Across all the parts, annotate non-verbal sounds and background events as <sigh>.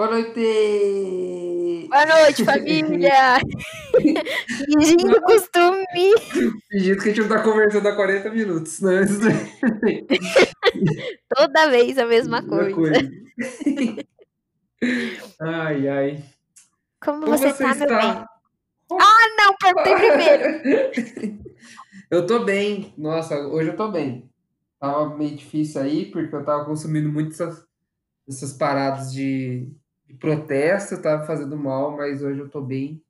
Boa noite! Boa noite, família! <laughs> Fingindo costume! Fingindo que a gente não tá conversando há 40 minutos, né? Toda vez a mesma coisa. coisa. ai, ai. Como, Como você, você tá, está? meu bem? Ah, não, perguntei primeiro. <laughs> eu tô bem. Nossa, hoje eu tô bem. Tava meio difícil aí, porque eu tava consumindo muito essas, essas paradas de, de protesto, tava fazendo mal, mas hoje eu tô bem.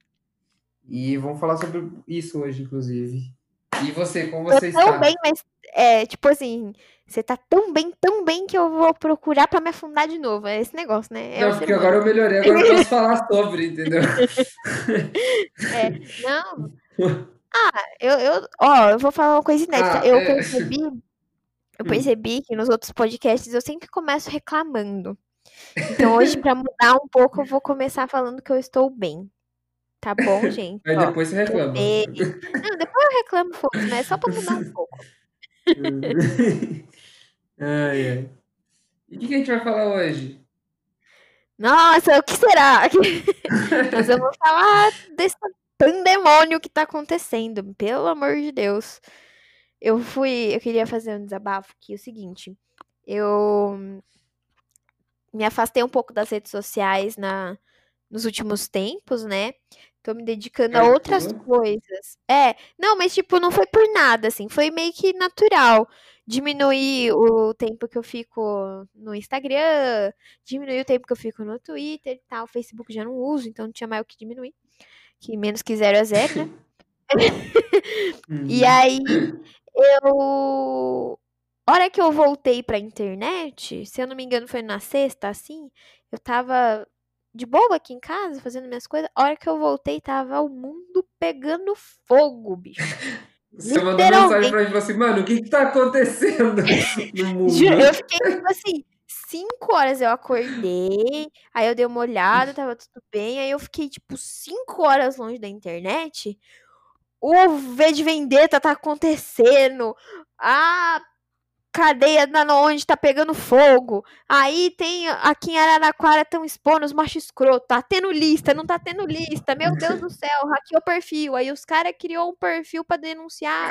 E vamos falar sobre isso hoje, inclusive. E você, como você eu está? Tão bem, mas é, tipo assim, você tá tão bem, tão bem que eu vou procurar para me afundar de novo. É esse negócio, né? É não, porque agora eu melhorei, agora eu posso falar sobre, entendeu? <laughs> É, não. Ah, eu, eu, ó, eu vou falar uma coisa inédita. Ah, eu é... percebi, eu hum. percebi que nos outros podcasts eu sempre começo reclamando. Então hoje, <laughs> para mudar um pouco, eu vou começar falando que eu estou bem. Tá bom, <laughs> gente? Aí Ó, depois você reclama. Não, depois eu reclamo, foda mas é só pra mudar um <laughs> pouco. ai, ai. E o que a gente vai falar hoje? Nossa, o que será? Nós vamos falar desse pandemônio que tá acontecendo, pelo amor de Deus. Eu fui, eu queria fazer um desabafo que é o seguinte, eu me afastei um pouco das redes sociais na, nos últimos tempos, né? Tô me dedicando a outras coisas. É, não, mas tipo, não foi por nada, assim, foi meio que natural. Diminuir o tempo que eu fico no Instagram, diminuir o tempo que eu fico no Twitter e tal. O Facebook já não uso, então não tinha mais o que diminuir. Que menos que zero a zero, né? <laughs> <laughs> e uhum. aí, eu. Hora que eu voltei pra internet, se eu não me engano foi na sexta, assim, eu tava de boa aqui em casa, fazendo minhas coisas. A hora que eu voltei, tava o mundo pegando fogo, bicho. <laughs> Você mandou mensagem pra mim assim, mano, o que que tá acontecendo <laughs> no mundo? Eu fiquei, tipo assim, cinco horas eu acordei, aí eu dei uma olhada, tava tudo bem, aí eu fiquei, tipo, cinco horas longe da internet. O V de Vendetta tá acontecendo. Ah, cadeia na onde tá pegando fogo. Aí tem aqui em Araraquara estão expondo os machos escroto. Tá tendo lista, não tá tendo lista. Meu Deus do céu, hackeou o perfil. Aí os caras criou um perfil para denunciar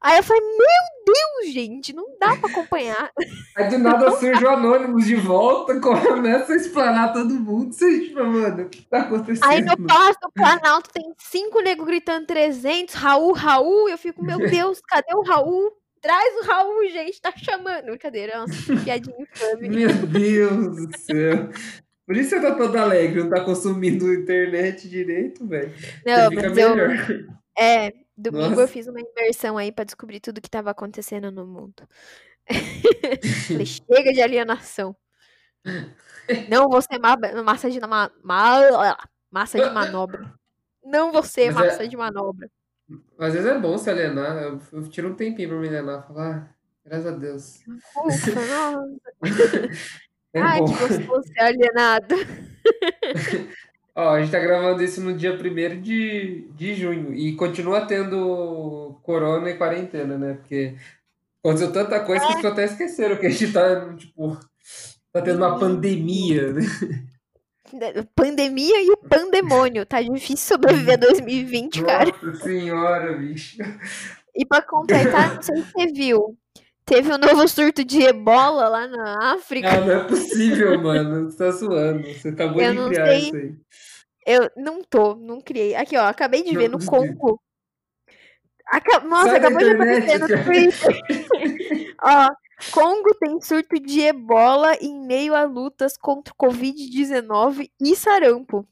Aí eu falei, meu Deus, gente, não dá para acompanhar. Aí do nada <laughs> surge o Anônimos de volta, <laughs> começa a explanar todo mundo. Você, tipo, mano, o que tá acontecendo? Aí no Palácio do Planalto tem cinco negros gritando 300, Raul, Raul. Eu fico, meu <laughs> Deus, cadê o Raul? Traz o Raul, gente, tá chamando. Brincadeira, nossa, <laughs> piadinha infame. Meu Deus do céu. Por isso você tá todo alegre, não tá consumindo internet direito, velho. Não, fica melhor. Eu, é, domingo nossa. eu fiz uma imersão aí pra descobrir tudo que tava acontecendo no mundo. <laughs> Falei, chega de alienação. Não vou ser ma massa de ma ma massa de manobra. Não vou ser Mas é massa é... de manobra. Às vezes é bom se alienar. Eu, eu tiro um tempinho pra me alienar. Falar, ah, graças a Deus. Ufa, <laughs> nossa. é Ai, bom. que gostoso ser alienado. <laughs> Ó, a gente tá gravando isso no dia 1 de, de junho. E continua tendo corona e quarentena, né? Porque aconteceu tanta coisa é. que as pessoas até esqueceram que a gente tá, tipo, tá tendo uma pandemia, né? Pandemia e o pandemônio. Tá difícil sobreviver a 2020, cara. Nossa senhora, bicho. E pra completar, não sei se você viu. Teve um novo surto de ebola lá na África. Ah, não é possível, mano. Você tá zoando. Você tá muito de criar sei. isso aí. Eu não tô, não criei. Aqui, ó, acabei de não, ver no Congo. Aca... Nossa, Sai acabou de aparecer no Twitter. <laughs> ó, Congo tem surto de ebola em meio a lutas contra o Covid-19 e sarampo.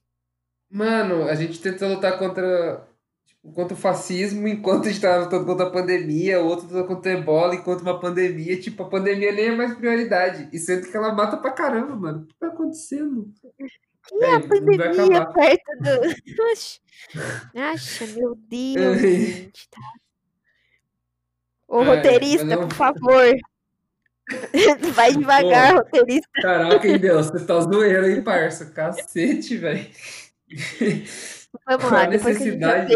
Mano, a gente tenta lutar contra, tipo, contra o fascismo enquanto a gente tá lutando contra a pandemia, o outro luta contra a ebola enquanto uma pandemia. Tipo, a pandemia nem é mais prioridade. E sendo que ela mata pra caramba, mano. O que tá acontecendo? E é, a pandemia perto do. <laughs> Acha, meu Deus, <laughs> gente, tá? Ô, roteirista, não... por favor. <laughs> Vai devagar, Pô, roteirista. Caraca, hein, Deus, você tá zoeira, hein, parça? Cacete, velho. Vamos <laughs> lá, necessidade.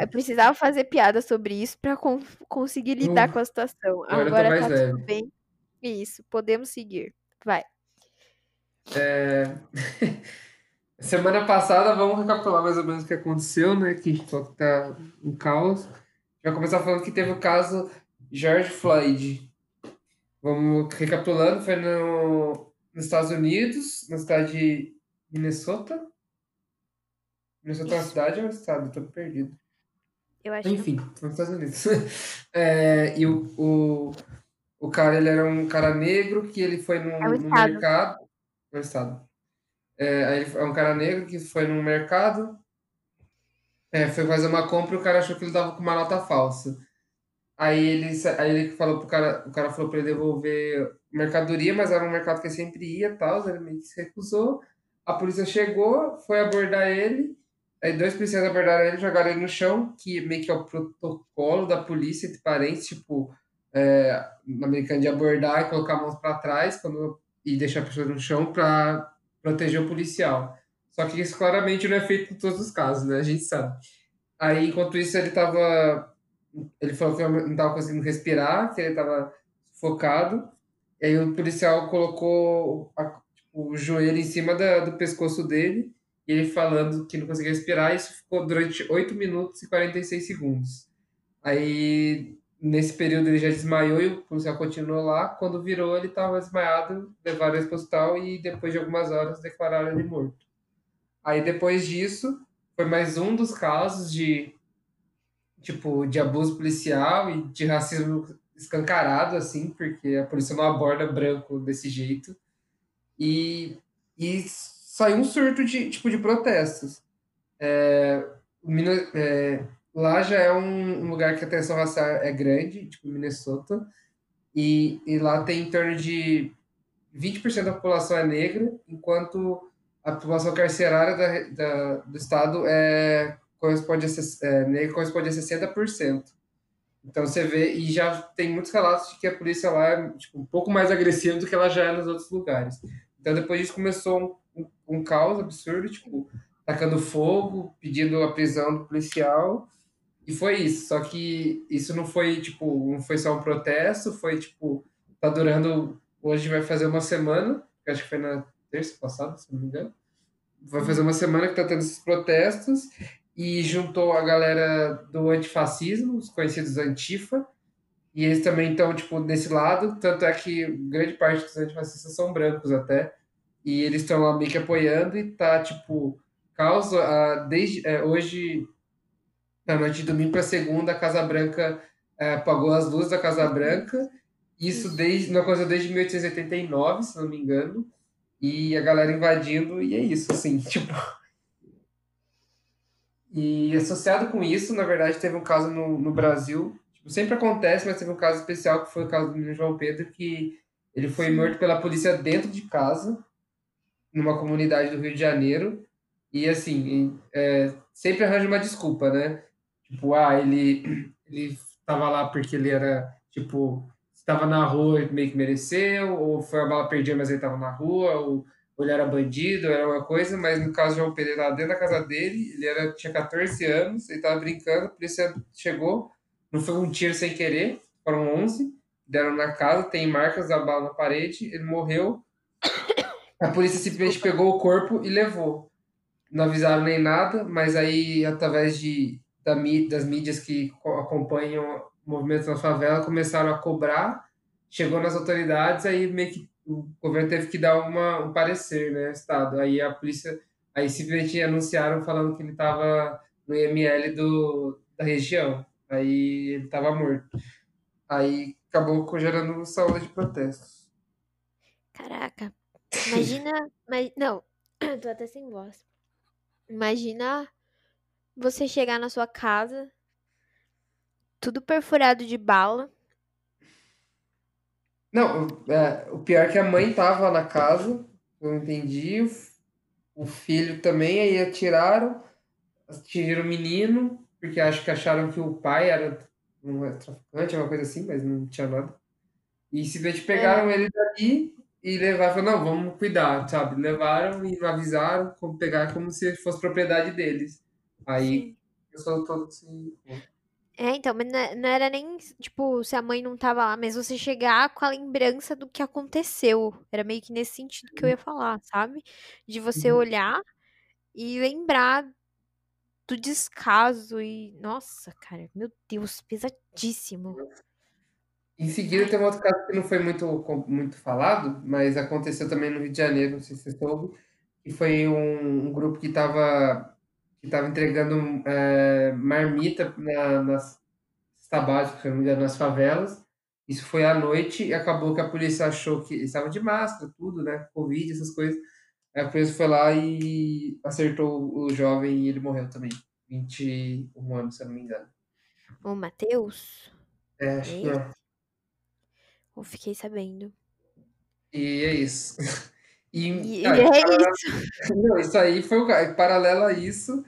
Eu precisava fazer piada sobre isso para con conseguir lidar com a situação. Agora, Agora tá leve. tudo bem. Isso, podemos seguir. Vai. É... <laughs> Semana passada, vamos recapitular mais ou menos o que aconteceu, né? Que tá um caos. Vai começar falando que teve o caso George Floyd. Vamos recapitulando, foi no, nos Estados Unidos, na cidade de Minnesota. Minnesota é uma cidade ou é um estado? Tô perdido. Eu acho Enfim, foi nos Estados Unidos. <laughs> é, e o, o, o cara, ele era um cara negro que ele foi num, É o num mercado. É o estado. É, é um cara negro que foi num mercado, é, foi fazer uma compra e o cara achou que ele tava com uma nota falsa. Aí ele, aí ele falou pro cara, o cara falou pra ele devolver mercadoria, mas era um mercado que sempre ia tal, ele meio que se recusou. A polícia chegou, foi abordar ele, aí dois policiais abordaram ele, jogaram ele no chão, que meio que é o protocolo da polícia entre parentes, tipo, é, no americano de abordar e colocar a mão pra trás quando, e deixar a pessoa no chão pra proteger o policial. Só que isso claramente não é feito em todos os casos, né? A gente sabe. Aí, enquanto isso, ele tava. Ele falou que não tava conseguindo respirar, que ele tava focado. E aí o policial colocou a- tipo, o joelho em cima da- do pescoço dele, e ele falando que não conseguia respirar, isso ficou durante 8 minutos e 46 segundos. Aí, nesse período, ele já desmaiou e o policial continuou lá. Quando virou, ele estava desmaiado, levaram ele para o hospital e depois de algumas horas declararam ele morto. Aí, depois disso, foi mais um dos casos de, tipo, de abuso policial e de racismo escancarado, assim, porque a polícia não aborda branco desse jeito. E, e saiu um surto de, tipo, de protestos. É, Minas- é, lá já é um, um lugar que a tensão racial é grande, tipo Minnesota, e, e lá tem em torno de 20% da população é negra, enquanto a população carcerária da, da- do estado é, corresponde a, é, negra corresponde a 60%. Então você vê, e já tem muitos relatos de que a polícia lá é tipo, um pouco mais agressiva do que ela já é nos outros lugares. Então depois disso começou um, um, um caos absurdo, tipo, tacando fogo, pedindo a prisão do policial, e foi isso. Só que isso não foi, tipo, não foi só um protesto, foi, tipo, tá durando, hoje vai fazer uma semana, acho que foi na terça passada, se não me engano. Vai fazer uma semana que tá tendo esses protestos, e juntou a galera do antifascismo, os conhecidos Antifa, e eles também estão, tipo, desse lado, tanto é que grande parte dos antifascistas são brancos até, e eles estão lá meio que apoiando, e tá, tipo, causa, ah, desde, é, hoje, na noite de domingo para segunda, a Casa Branca é, apagou as luzes da Casa Branca, isso desde, uma coisa desde 1889, se não me engano, e a galera invadindo, e é isso, assim, <laughs> tipo... E associado com isso, na verdade, teve um caso no, no Brasil, tipo, sempre acontece, mas teve um caso especial, que foi o caso do menino João Pedro, que ele foi morto pela polícia dentro de casa, numa comunidade do Rio de Janeiro, e assim, é, sempre arranja uma desculpa, né? Tipo, ah, ele, <clears throat> ele tava lá porque ele era, tipo, estava na rua e meio que mereceu, ou foi a bala perdida, mas ele tava na rua, ou, ou ele era bandido, ou era uma coisa, mas no caso do João Pedro, ele tava dentro da casa dele, ele era, tinha 14 anos, ele tava brincando, a polícia chegou, não foi um tiro sem querer, foram 11, deram na casa, tem marcas da bala na parede, ele morreu, a polícia simplesmente pegou o corpo e levou. Não avisaram nem nada, mas aí, através de, da, das mídias que co- acompanham movimentos na favela, começaram a cobrar, chegou nas autoridades, aí meio que o governo teve que dar uma, um parecer, né, Estado. Aí a polícia, aí simplesmente anunciaram falando que ele estava no IML do, da região. Aí ele estava morto. Aí acabou gerando saúde de protestos. Caraca. Imagina. <laughs> mas, não, <clears throat> tô até sem voz. Imagina você chegar na sua casa, tudo perfurado de bala. Não, o- é, o pior é que a mãe tava na casa, eu entendi, o, filho também, aí atiraram, atingiram o menino, porque acho que acharam que o pai era um traficante, uma coisa assim, mas não tinha nada. E simplesmente pegaram ele dali e levaram, falaram, não, vamos cuidar, sabe? Levaram e não avisaram, como pegar como se fosse propriedade deles. Aí, Sim. eu sou todo assim. É, então, mas não é- não era nem, tipo, se a mãe não tava lá, mas você chegar com a lembrança do que aconteceu. Era meio que nesse sentido que eu ia falar, sabe? De você Uhum. olhar e lembrar do descaso e. Nossa, cara, meu Deus, pesadíssimo. Em seguida, Ai, tem um outro caso que não foi muito, com- muito falado, mas aconteceu também no Rio de Janeiro, não sei se você soube, que foi um, um grupo que estava que tava entregando é, marmita na, nas cesta básica, se não me engano, nas favelas. Isso foi à noite e acabou que a polícia achou que eles estavam de máscara, tudo, né? Covid, essas coisas. A polícia foi lá e acertou o jovem e ele morreu também. 21 anos, se eu não me engano. o Matheus? É, É acho que é. Eu fiquei sabendo. E é isso. <laughs> E, E, ah, é isso. <laughs> não, isso aí foi o paralelo a isso,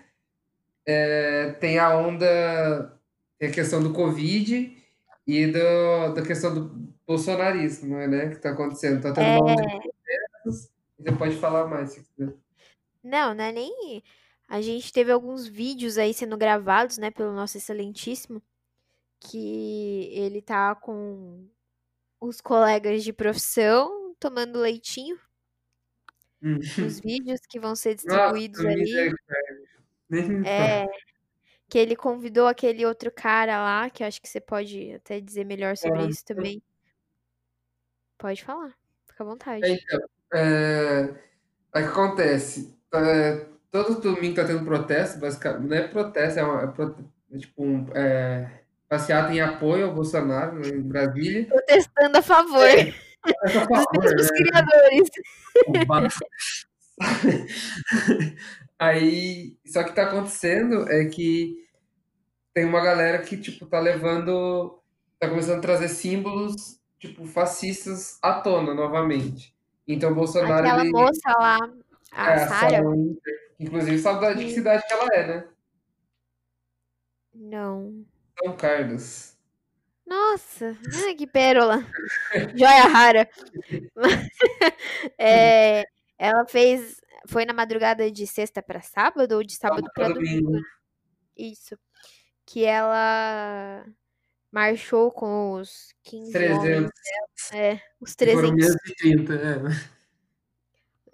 é, tem a onda, tem a questão do Covid e do, da questão do bolsonarismo, né, que está acontecendo. Tá tendo É, uma onda de protestos, e você pode falar mais se quiser. não, não é nem. A gente teve alguns vídeos aí sendo gravados, né, pelo nosso excelentíssimo, que ele tá com os colegas de profissão tomando leitinho. Hum. Os vídeos que vão ser Nossa, distribuídos ali. Nem me É, que ele convidou aquele outro cara lá, que eu acho que você pode até dizer melhor sobre isso também. Pode falar, fica à É, vontade. então, é, o que acontece? É, todo domingo tá tendo protesto, basicamente, não é protesto, é, uma, é prote- é tipo um é, passeata em apoio ao Bolsonaro né, em Brasília. Protestando a favor É dos mesmos né? criadores. <laughs> Aí, só que tá acontecendo é que tem uma galera que, tipo, tá levando, tá começando a trazer símbolos, tipo, fascistas à tona novamente. Então, o Bolsonaro, Aquela ele, moça lá, é, a a Sarah, inclusive, sabe de que que cidade que ela é, né? não. São Carlos. Nossa, ai, que pérola. Joia rara. <laughs> É, ela fez, foi na madrugada de sexta pra sábado ou de sábado pra domingo? Isso. Que ela marchou com os 15 homens 300. dela, é, os E foram 300 menos de 30,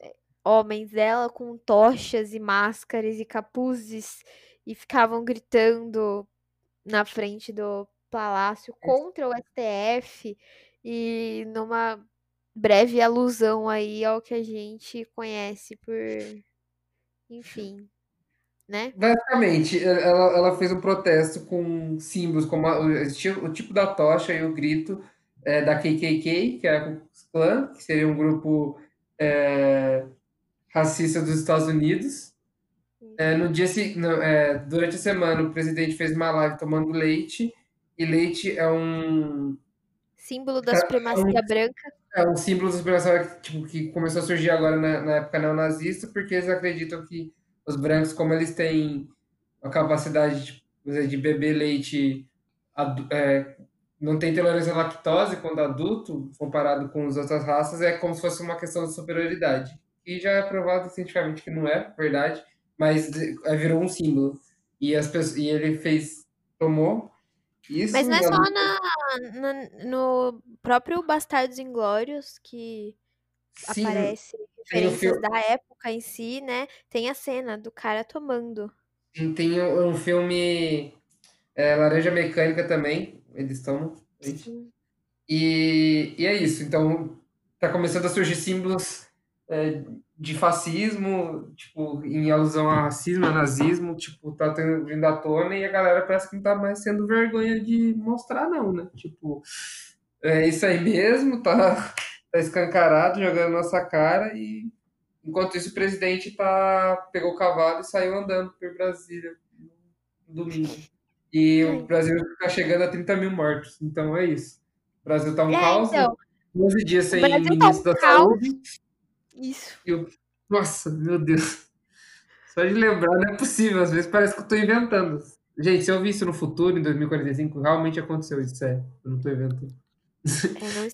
é. homens dela com tochas e máscaras e capuzes e ficavam gritando na frente do palácio contra o STF e numa breve alusão aí ao que a gente conhece por, enfim, né? Basicamente, ela, ela fez um protesto com símbolos como a- o, o tipo da tocha e o grito é, da KKK, que é a Klux Klan, que seria um grupo é, racista dos Estados Unidos. É, Uhum. no dia, se- no- é, durante a semana, o presidente fez uma live tomando leite, e leite é um, Símbolo da é supremacia branca. é um símbolo da supremacia tipo, que começou a surgir agora na, na época neonazista, porque eles acreditam que os brancos, como eles têm a capacidade de, de beber leite, é, não tem tolerância à lactose quando adulto, comparado com as outras raças, é como se fosse uma questão de superioridade. E já é provado cientificamente que não é verdade, mas é, virou um símbolo. E, as pessoas, e ele fez, tomou isso Mas não é só na, na- no próprio Bastardos Inglórios que sim, aparece referências da época em si, né? Tem a cena do cara tomando. Tem um filme é, Laranja Mecânica também, eles. Sim. E, e é isso. Então, tá começando a surgir símbolos é, de fascismo, tipo, em alusão a racismo, a nazismo, tipo, tá tendo, vindo à tona e a galera parece que não tá mais sendo vergonha de mostrar, não, né? Tipo, é isso aí mesmo, tá, tá escancarado, jogando nossa cara e enquanto isso o presidente tá, pegou o cavalo e saiu andando por Brasília no domingo. E o. Brasil tá chegando a 30 mil mortos, então é isso. O Brasil tá um É, caos, então, 11 dias sem tá ministro um da caos. saúde. Isso. Eu, nossa, meu Deus. Só de lembrar não é possível, às vezes parece que eu tô inventando. Gente, se eu vi isso no futuro, em 2045, realmente aconteceu isso, sério. Eu não tô inventando.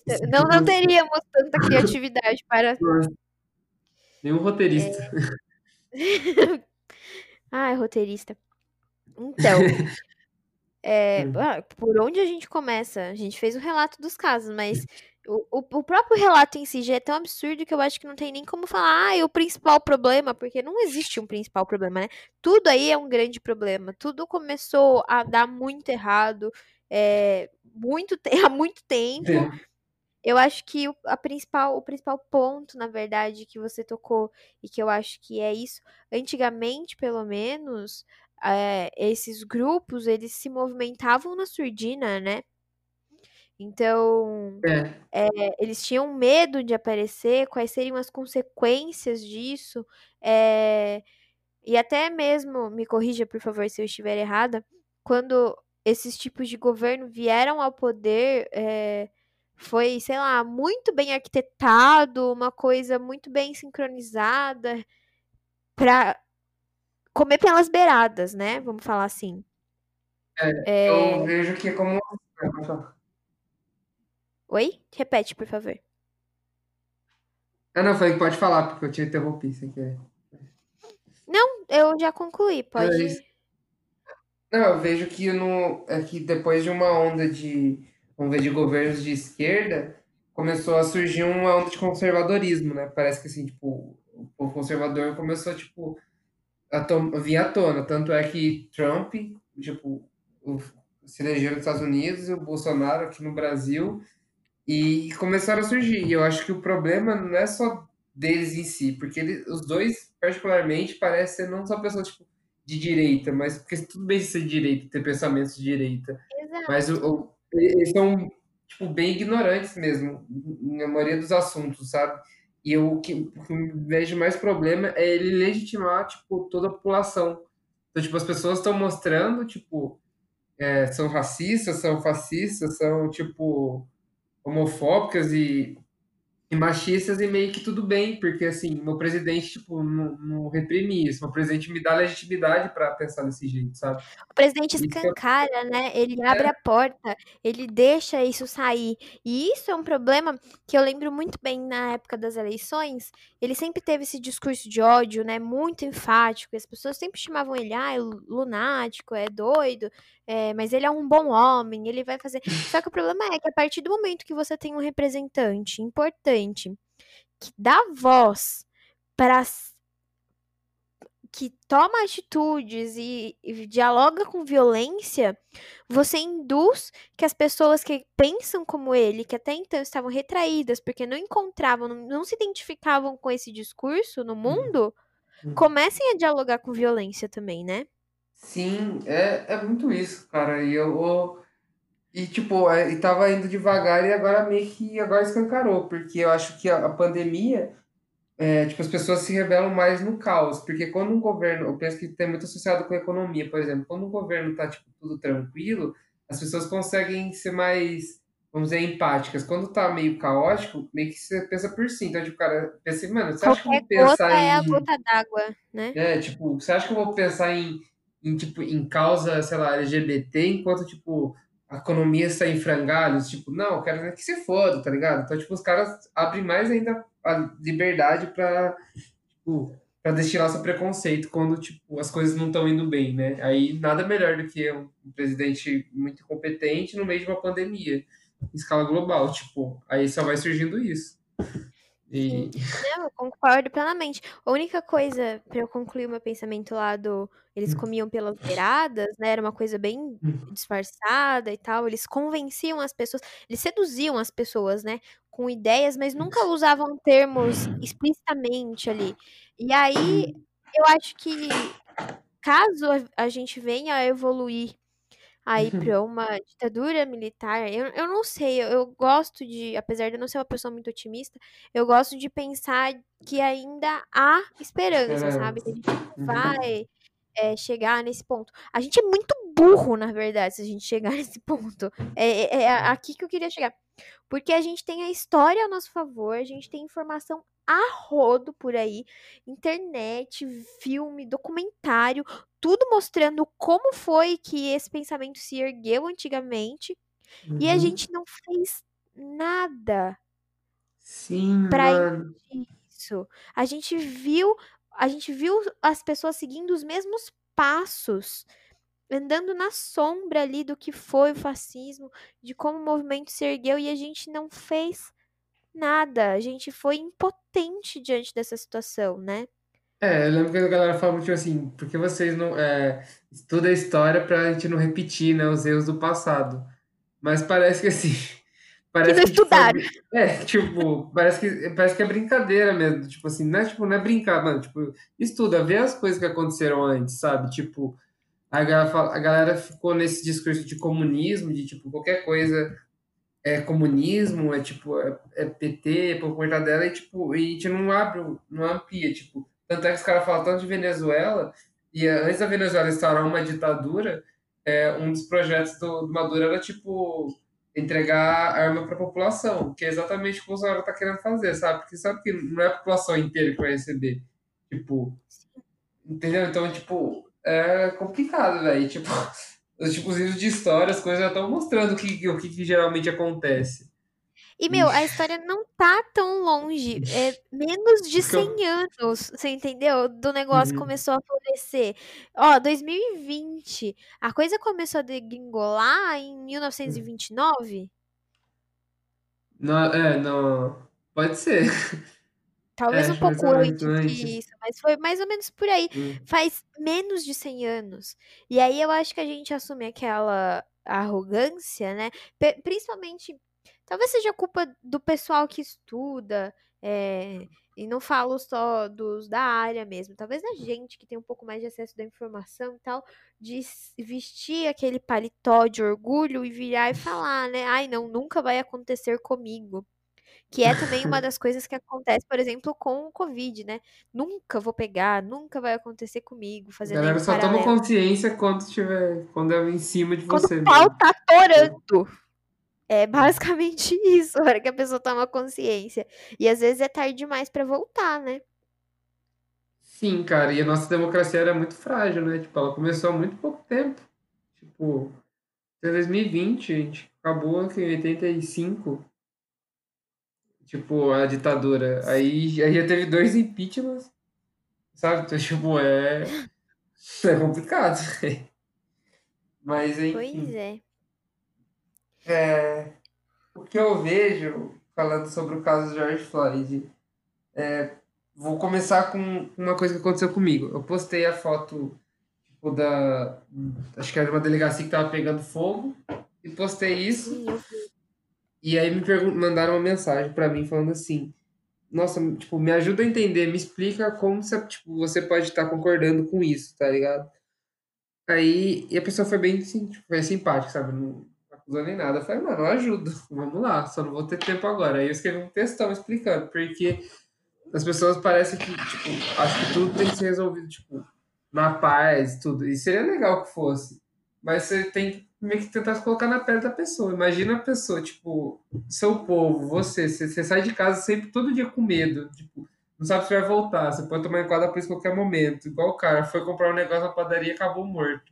É, não, <laughs> não, não teríamos tanta <laughs> criatividade para. Nenhum roteirista. <laughs> Ai, roteirista. Então, É, Hum. ah, por onde a gente começa? A gente fez o relato dos casos, mas o, o, o próprio relato em si já é tão absurdo que eu acho que não tem nem como falar, ah, é o principal problema, porque não existe um principal problema, né? Tudo aí é um grande problema. Tudo começou a dar muito errado é, muito, <laughs> há muito tempo. Sim. Eu acho que o, a principal, o principal ponto, na verdade, que você tocou e que eu acho que é isso, antigamente, pelo menos, é, esses grupos, eles se movimentavam na surdina, né? Então, É, é, eles tinham medo de aparecer, quais seriam as consequências disso, é, e até mesmo, me corrija, por favor, se eu estiver errada, quando esses tipos de governo vieram ao poder, é, foi, sei lá, muito bem arquitetado, uma coisa muito bem sincronizada para comer pelas beiradas, né? Vamos falar assim. eu É... vejo que é como. Oi? Repete, por favor. Ah, não, falei que pode falar, porque eu te interrompi sem querer. Não, eu já concluí, É pode. isso. Não, eu vejo que, no, é que depois de uma onda de, vamos ver, de governos de esquerda, começou a surgir uma onda de conservadorismo, né? Parece que assim, tipo, o povo conservador começou, tipo, a tom- vir à tona. Tanto é que Trump, tipo, o- se elegeu nos Estados Unidos e o Bolsonaro aqui no Brasil, e começaram a surgir. E eu acho que o problema não é só deles em si, porque eles, os dois, particularmente, parecem não só pessoas tipo, de direita, mas porque tudo bem ser de direita, ter pensamentos de direita, mas o, Exato. o- eles são tipo, bem ignorantes mesmo, na maioria dos assuntos, sabe? E eu, o que, o que vejo mais problema é ele legitimar tipo, toda a população. Então, tipo, as pessoas estão mostrando, tipo, é, são racistas, são fascistas, são, tipo, homofóbicas e, e machistas e meio que tudo bem, porque assim, meu presidente, tipo, não, não reprime isso. Meu presidente me dá legitimidade para pensar desse jeito, sabe? O presidente eu- escancara, né? Ele abre é, a porta, ele deixa isso sair. E isso é um problema que eu lembro muito bem na época das eleições. Ele sempre teve esse discurso de ódio, né? Muito enfático. e As pessoas sempre chamavam ele, ah, é lunático, é doido, é, mas ele é um bom homem, ele vai fazer. Só que o problema é que a partir do momento que você tem um representante importante que dá voz para que toma atitudes e, e dialoga com violência, você induz que as pessoas que pensam como ele, que até então estavam retraídas porque não encontravam, não, não se identificavam com esse discurso no mundo, comecem a dialogar com violência também, né? Sim, é, é muito isso, cara. E eu, eu- e tipo, é, e tava indo devagar e agora meio que agora escancarou, porque eu acho que a, a pandemia É, tipo, as pessoas se rebelam mais no caos, porque quando um governo, eu penso que tem muito associado com a economia, por exemplo, quando um governo tá, tipo, tudo tranquilo, as pessoas conseguem ser mais, vamos dizer, empáticas. Quando tá meio caótico, meio que você pensa por si. Então, tipo, cara, pensa assim, mano, você acha que eu Qualquer vou gota pensar é a em, gota d'água, né? é, tipo, você acha que eu vou pensar em, em, tipo, em causa, sei lá, LGBT, enquanto, tipo, a economia está em frangalhos? Tipo, não, eu quero que se foda, tá ligado? Então, tipo, os caras abrem mais ainda a liberdade pra tipo, para destilar seu preconceito quando tipo, as coisas não estão indo bem, né? Aí nada melhor do que um presidente muito competente no meio de uma pandemia em escala global, tipo, aí só vai surgindo isso. E não, eu concordo plenamente. A única coisa, para eu concluir o meu pensamento lá do eles comiam pelas beiradas, né? Era uma coisa bem disfarçada e tal. Eles convenciam as pessoas, eles seduziam as pessoas, né? Com ideias, mas nunca usavam termos explicitamente ali. E aí, eu acho que caso a gente venha a evoluir aí para <laughs> uma ditadura militar, eu, eu não sei, eu, eu gosto de, apesar de eu não ser uma pessoa muito otimista, eu gosto de pensar que ainda há esperança, sabe? Que a gente Uhum. vai é, chegar nesse ponto. A gente é muito burro, na verdade, se a gente chegar <laughs> nesse ponto. É, é, é aqui que eu queria chegar. Porque a gente tem a história a nosso favor, a gente tem informação a rodo por aí, internet, filme, documentário, tudo mostrando como foi que esse pensamento se ergueu antigamente e a Uhum. gente não fez nada Sim, para isso. A gente viu, a gente viu as pessoas seguindo os mesmos passos andando na sombra ali do que foi o fascismo, de como o movimento se ergueu e a gente não fez nada. A gente foi impotente diante dessa situação, né? É, eu lembro que a galera fala muito assim, porque vocês não é, estudam a história pra gente não repetir, né, os erros do passado. Mas parece que assim, <laughs> parece que tipo, é, estudaram. bri- é, tipo, parece que parece que é brincadeira mesmo, tipo assim, não é tipo, não é brincar, mano, tipo, estuda, vê as coisas que aconteceram antes, sabe? Tipo, a galera, fala- a galera ficou nesse discurso de comunismo, de tipo, qualquer coisa é comunismo, é tipo, é, é PT, é por conta dela, e tipo, e a gente não abre, não amplia, tipo, tanto é que os caras falam tanto de Venezuela, e antes da Venezuela instaurar uma ditadura, é, um dos projetos do, do Maduro era, tipo, entregar arma para a população, que é exatamente o que o Bolsonaro tá querendo fazer, sabe? Porque sabe que não é a população inteira que vai receber, tipo, entendeu? Então, tipo, é complicado, velho, tipo, <laughs> os, tipo, os livros de história, as coisas já estão mostrando o que, o que, que geralmente acontece. E, meu, a história não tá tão longe. É menos de porque 100 eu, anos, você entendeu? Do negócio Uhum. começou a florescer. Ó, 2020, a coisa começou a degringolar em 1929? Não, é, não. Pode ser. <laughs> É, Talvez um que mais pouco antes disso, mas foi mais ou menos por aí. Hum. Faz menos de 100 anos. E aí eu acho que a gente assume aquela arrogância, né? Pe- Principalmente, talvez seja culpa do pessoal que estuda, é, e não falo só dos da área mesmo, talvez da gente que tem um pouco mais de acesso da informação e tal, de vestir aquele paletó de orgulho e virar e <laughs> falar, né? Ai, não, nunca vai acontecer comigo. Que é também uma <laughs> das coisas que acontece, por exemplo, com o Covid, né? Nunca vou pegar, nunca vai acontecer comigo, aí galera só toma paralelo. consciência quando tiver, quando é em cima de Quando você o pau tá torando. É basicamente <laughs> isso, a hora que a pessoa toma consciência. E às vezes é tarde demais pra voltar, né? Sim, cara, e a nossa democracia era muito frágil, né? Tipo, ela começou há muito pouco tempo. Tipo, em 2020, a gente acabou aqui em 85, tipo, a ditadura. Aí, aí já teve dois impeachments, sabe? Então, <laughs> tipo, é, é complicado. <laughs> Mas, Pois enfim. é. É, o que eu vejo, falando sobre o caso do George Floyd, vou começar com uma coisa que aconteceu comigo. Eu postei a foto, tipo, da. Acho que era uma delegacia que tava pegando fogo, e postei isso, e aí me mandaram uma mensagem pra mim falando assim. Nossa, tipo, me ajuda a entender, me explica como você, tipo, você pode estar concordando com isso, tá ligado? Aí, e a pessoa foi bem, sim, tipo, foi simpática, sabe? Não acusou nem nada. Eu falei, mano, eu ajudo, <laughs> vamos lá, só não vou ter tempo agora. Aí eu escrevi um textão explicando, porque as pessoas parecem que, tipo, acho que tudo tem que ser resolvido, tipo, na paz, tudo. E seria legal que fosse. Mas você tem que meio que tentar se colocar na pele da pessoa. Imagina a pessoa, tipo, seu povo, você, você, sai de casa sempre, todo dia com medo, tipo, não sabe se vai voltar, você pode tomar enquadro da polícia a qualquer momento. Igual o cara, foi comprar um negócio na padaria e acabou morto.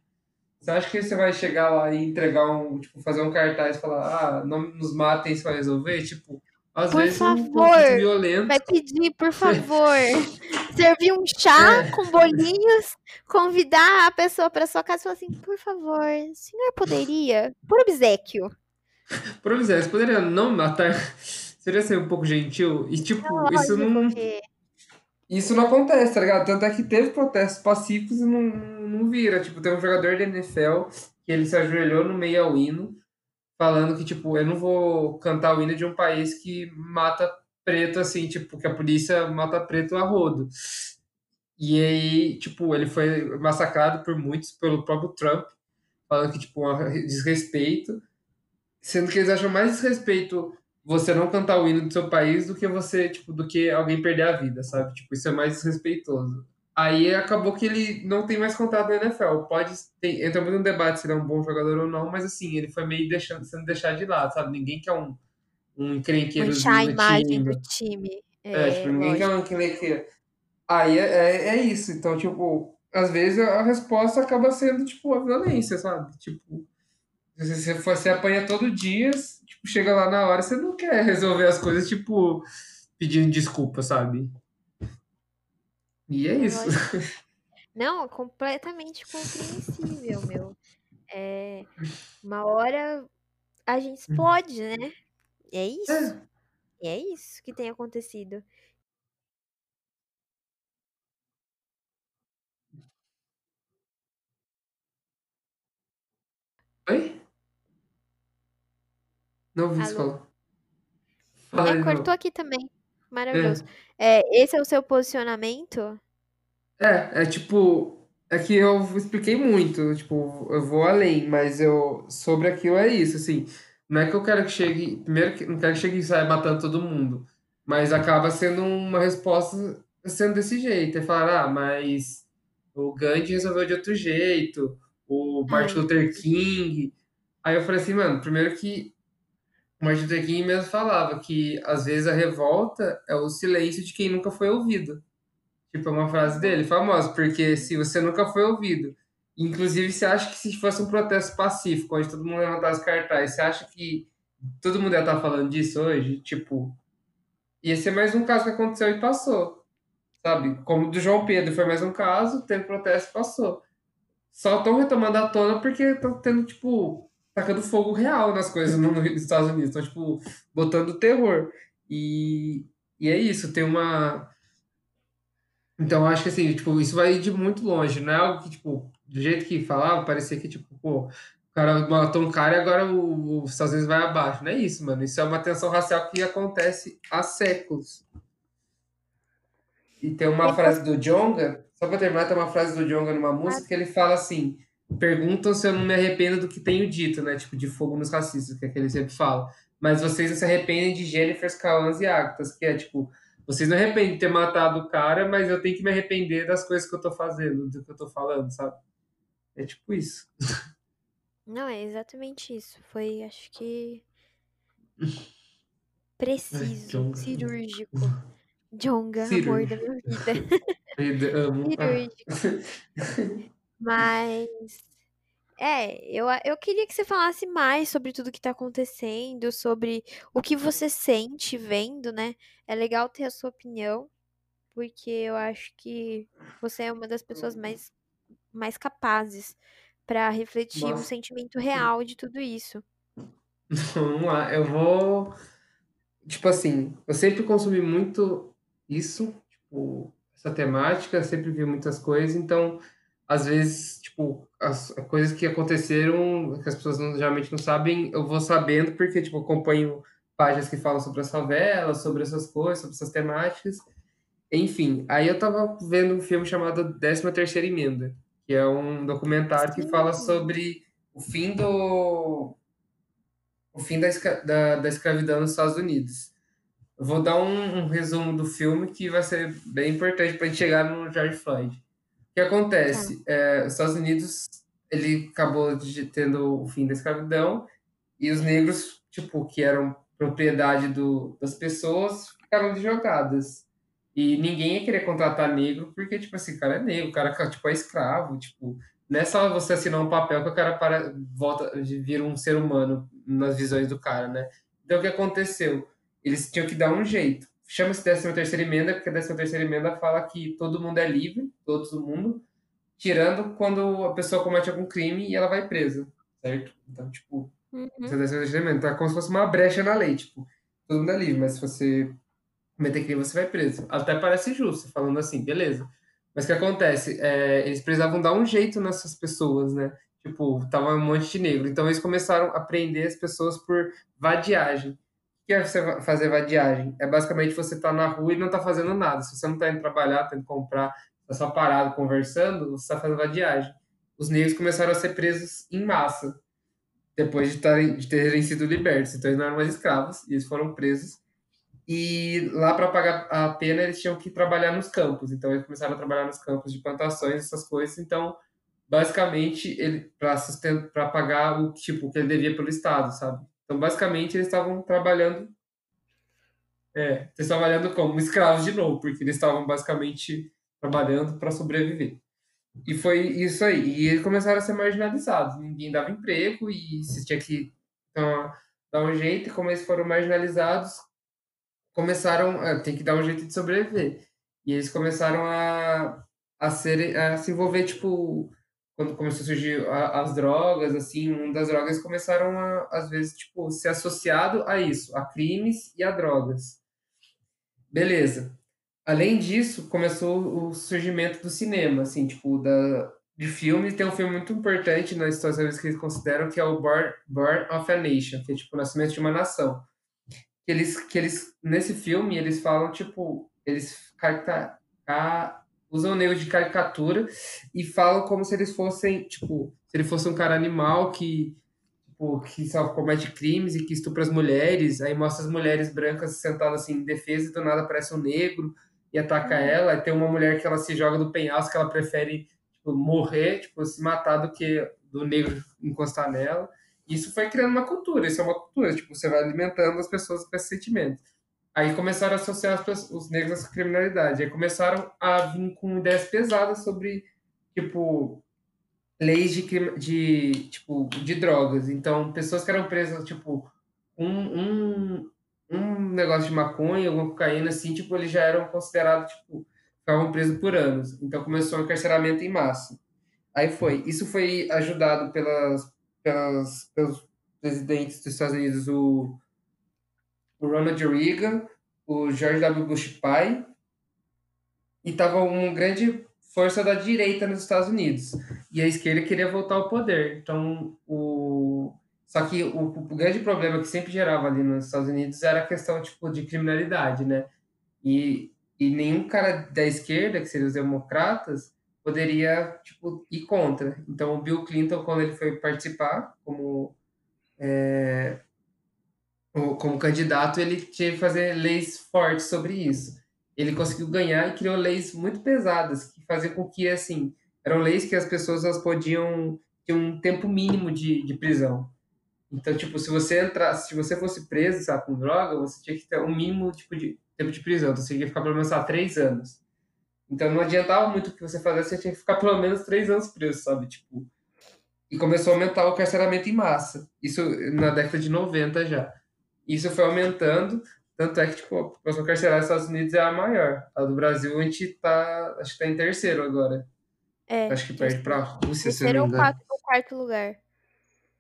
Você acha que você vai chegar lá e entregar um, tipo, fazer um cartaz e falar, ah, não nos matem, isso vai resolver? Tipo, às Por vezes um favor, violento. vai pedir, por favor, <laughs> servir um chá É, com bolinhos, convidar a pessoa pra sua casa e falar assim, por favor, o senhor poderia, por obsequio. por exemplo, você poderia não matar. <laughs> Seria ser um pouco gentil. E, tipo, isso Lógico não, isso não acontece, tá ligado? Tanto é que teve protestos pacíficos e não, não vira. Tipo, tem um jogador da NFL que ele se ajoelhou no meio ao hino, falando que, tipo, eu não vou cantar o hino de um país que mata preto, assim, tipo, que a polícia mata preto a rodo. E aí, tipo, ele foi massacrado por muitos, pelo próprio Trump, falando que, tipo, é desrespeito. Sendo que eles acham mais desrespeito você não cantar o hino do seu país do que você, tipo, do que alguém perder a vida, sabe? Tipo, isso é mais desrespeitoso. Aí acabou que ele não tem mais contato na NFL. Pode ter, entra muito no debate se ele é um bom jogador ou não, mas assim, ele foi meio deixando, sendo deixado de lado, sabe? Ninguém quer um, um encrenqueirozinho manchar a imagem do time. time. É, tipo, É, ninguém quer lógico. um encrenqueiro. Aí é, é, é isso. Então, tipo, às vezes a resposta acaba sendo, tipo, a violência, sabe? Tipo, se você apanha todo dia, tipo, chega lá na hora, você não quer resolver as coisas, tipo, pedindo desculpa, sabe? E é isso. <laughs> Não, completamente compreensível, meu. É, uma hora a gente explode, né? É isso. É, É isso que tem acontecido. oi? Não ouvi Alô? falar. Fala É, cortou aqui também. Maravilhoso. É. É, esse é o seu posicionamento? É, é tipo, é que eu expliquei muito, tipo, eu vou além, mas eu sobre aquilo é isso, assim, não é que eu quero que chegue, primeiro que não quero que chegue e saia matando todo mundo, mas acaba sendo uma resposta sendo desse jeito, é falar, ah, mas o Gandhi resolveu de outro jeito, o Martin Luther entendi. King, aí eu falei assim, mano, primeiro que Martin Luther King mesmo falava que às vezes a revolta é o silêncio de quem nunca foi ouvido. Tipo, é uma frase dele, famosa, porque se você nunca foi ouvido, inclusive você acha que se fosse um protesto pacífico, onde todo mundo levantasse cartaz, você acha que todo mundo ia estar falando disso hoje? Tipo, ia ser mais um caso que aconteceu e passou, sabe? Como do João Pedro, foi mais um caso, teve protesto e passou. Só estão retomando à tona porque estão tendo, tipo, tacando fogo real nas coisas no, nos Estados Unidos, estão, tipo, botando terror. E, e é isso, tem uma então, acho que assim, tipo, isso vai de muito longe, não é algo que, tipo, do jeito que falava, parecia que, tipo, pô, o cara matou um cara e agora os Estados Unidos vai abaixo. Não é isso, mano. Isso é uma tensão racial que acontece há séculos. E tem uma frase do Djonga, só pra terminar, tem uma frase do Djonga numa música que ele fala assim: perguntam se eu não me arrependo do que tenho dito, né? Tipo, de fogo nos racistas, que é que ele sempre fala. Mas vocês não se arrependem de Jennifers, Cauãs e Actas, que é tipo, vocês não arrependem de ter matado o cara, mas eu tenho que me arrepender das coisas que eu tô fazendo, do que eu tô falando, sabe? É tipo isso. Não, é exatamente isso. Foi, acho que, Ai, preciso, Djonga. cirúrgico. Jonga, amor da minha vida. <laughs> Ah. Cirúrgico. <laughs> Mas, é, eu, eu queria que você falasse mais sobre tudo que tá acontecendo, sobre o que você sente vendo, né? É legal ter a sua opinião, porque eu acho que você é uma das pessoas mais, mais capazes pra refletir um Nossa. sentimento real de tudo isso. <laughs> Vamos lá. Eu vou. Tipo assim, eu sempre consumi muito isso, tipo, essa temática, sempre vi muitas coisas, então, às vezes, tipo, as coisas que aconteceram, que as pessoas não- geralmente não sabem, eu vou sabendo porque, tipo, acompanho páginas que falam sobre as favelas, sobre essas coisas, sobre essas temáticas. Enfim, aí eu tava vendo um filme chamado Décima Terceira Emenda, que é um documentário que fala sobre o fim do, o fim da, escra- da, da escravidão nos Estados Unidos. Eu vou dar um, um resumo do filme que vai ser bem importante para a gente chegar no George Floyd. O que tá. acontece? É, os Estados Unidos ele acabou de, tendo o fim da escravidão e os negros, tipo, que eram propriedade do, das pessoas, ficaram jogadas. E ninguém ia querer contratar negro porque, tipo assim, o cara é negro, o cara tipo, é escravo, tipo, não é só você assinar um papel que o cara para, volta, vira um ser humano nas visões do cara, né? Então o que aconteceu? Eles tinham que dar um jeito. Chama-se 13 terceira emenda, porque a 13 terceira emenda fala que todo mundo é livre, todo mundo, tirando quando a pessoa comete algum crime e ela vai presa, certo? Então, tipo, essa é Uhum. a 13 terceira emenda. Então é como se fosse uma brecha na lei, tipo, todo mundo é livre, mas se você cometer crime, você vai preso. Até parece justo, falando assim, beleza. Mas o que acontece? É, eles precisavam dar um jeito nessas pessoas, né? Tipo, tava um monte de negro. Então eles começaram a prender as pessoas por vadiagem. Que é você fazer vadiagem? É basicamente você tá na rua e não tá fazendo nada. Se você não tá indo trabalhar, tá indo comprar, tá só parado conversando, você tá fazendo vadiagem. Os negros começaram a ser presos em massa, depois de, tarem, de terem sido libertos. Então eles não eram mais escravos, e eles foram presos e lá para pagar a pena eles tinham que trabalhar nos campos. Então eles começaram a trabalhar nos campos de plantações, essas coisas. Então, basicamente, ele para para pagar o tipo que ele devia pelo estado, sabe? Então, basicamente, eles estavam trabalhando, é, eles trabalhando como escravos de novo, porque eles estavam basicamente trabalhando para sobreviver. E foi isso aí. E eles começaram a ser marginalizados. Ninguém dava emprego e se tinha que então, dar um jeito. E como eles foram marginalizados, começaram a tem que dar um jeito de sobreviver. E eles começaram a, a, ser, a se envolver, tipo. Quando começou a surgir a, as drogas, assim, uma das drogas começaram a, às vezes, tipo, ser associado a isso, a crimes e a drogas. Beleza. Além disso, começou o surgimento do cinema, assim, tipo, da, de filmes. Tem um filme muito importante nas situações que eles consideram, que é o Born, Born of a Nation, que é, tipo, o nascimento de uma nação. Que eles, que eles, nesse filme, eles falam, tipo, eles usam o negro de caricatura e falam como se eles fossem, tipo, se ele fosse um cara animal que, tipo, que só comete crimes e que estupra as mulheres, aí mostra as mulheres brancas sentadas assim em defesa e do nada aparece um negro e ataca uhum. ela, e tem uma mulher que ela se joga do penhasco que ela prefere tipo, morrer, tipo, se matar do que do negro encostar nela. Isso foi criando uma cultura, isso é uma cultura, tipo, você vai alimentando as pessoas com esse sentimento. Aí começaram a associar os negros à criminalidade. Aí começaram a vir com ideias pesadas sobre, tipo, leis de, de, tipo, de drogas. Então, pessoas que eram presas, tipo, um, um, um negócio de maconha, alguma cocaína, assim, tipo, eles já eram considerados, tipo, ficavam presos por anos. Então, começou o encarceramento em massa. Aí foi. Isso foi ajudado pelas, pelas, pelos presidentes dos Estados Unidos, o o Ronald Reagan, o George W. Bush pai, e tava uma grande força da direita nos Estados Unidos. E a esquerda queria voltar ao poder. Então, o só que o, o, grande problema que sempre gerava ali nos Estados Unidos era a questão tipo de criminalidade, né? E, e nenhum cara da esquerda, que seriam os democratas, poderia tipo ir contra. Então, o Bill Clinton, quando ele foi participar como é, como candidato, ele tinha que fazer leis fortes sobre isso. Ele conseguiu ganhar e criou leis muito pesadas, que faziam com que, assim, eram leis que as pessoas elas podiam ter um tempo mínimo de, de prisão. Então, tipo, se você entrasse, se você fosse preso, sabe, com droga, você tinha que ter um mínimo tipo de tempo de prisão. Então, você tinha que ficar pelo menos, lá, três anos. Então, não adiantava muito o que você fazia, você tinha que ficar pelo menos três anos preso, sabe? Tipo, e começou a aumentar o carceramento em massa. Isso na década de 90 já. Isso foi aumentando, tanto é que tipo, a população carcerária dos Estados Unidos é a maior. A do Brasil a gente tá, acho que tá em terceiro agora. É. Acho que perde pra Rússia, se não me engano. Terceiro ou quarto lugar.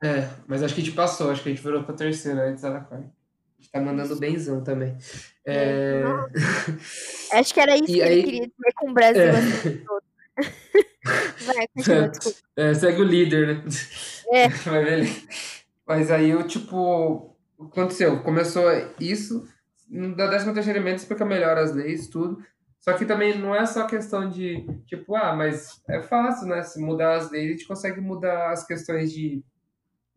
É, mas acho que a gente passou, acho que a gente virou pra terceiro, antes era quarto. A gente tá mandando benzão também. É... <laughs> Acho que era isso e que aí... ele queria dizer com o Brasil é... assim todo. <laughs> Vai, continua, desculpa. É, segue o líder, né? É. <laughs> Mas aí eu, tipo, aconteceu? Começou isso, da 13 terceira emenda explica melhor as leis, tudo. Só que também não é só questão de, tipo, ah, mas é fácil, né? Se mudar as leis, a gente consegue mudar as questões de,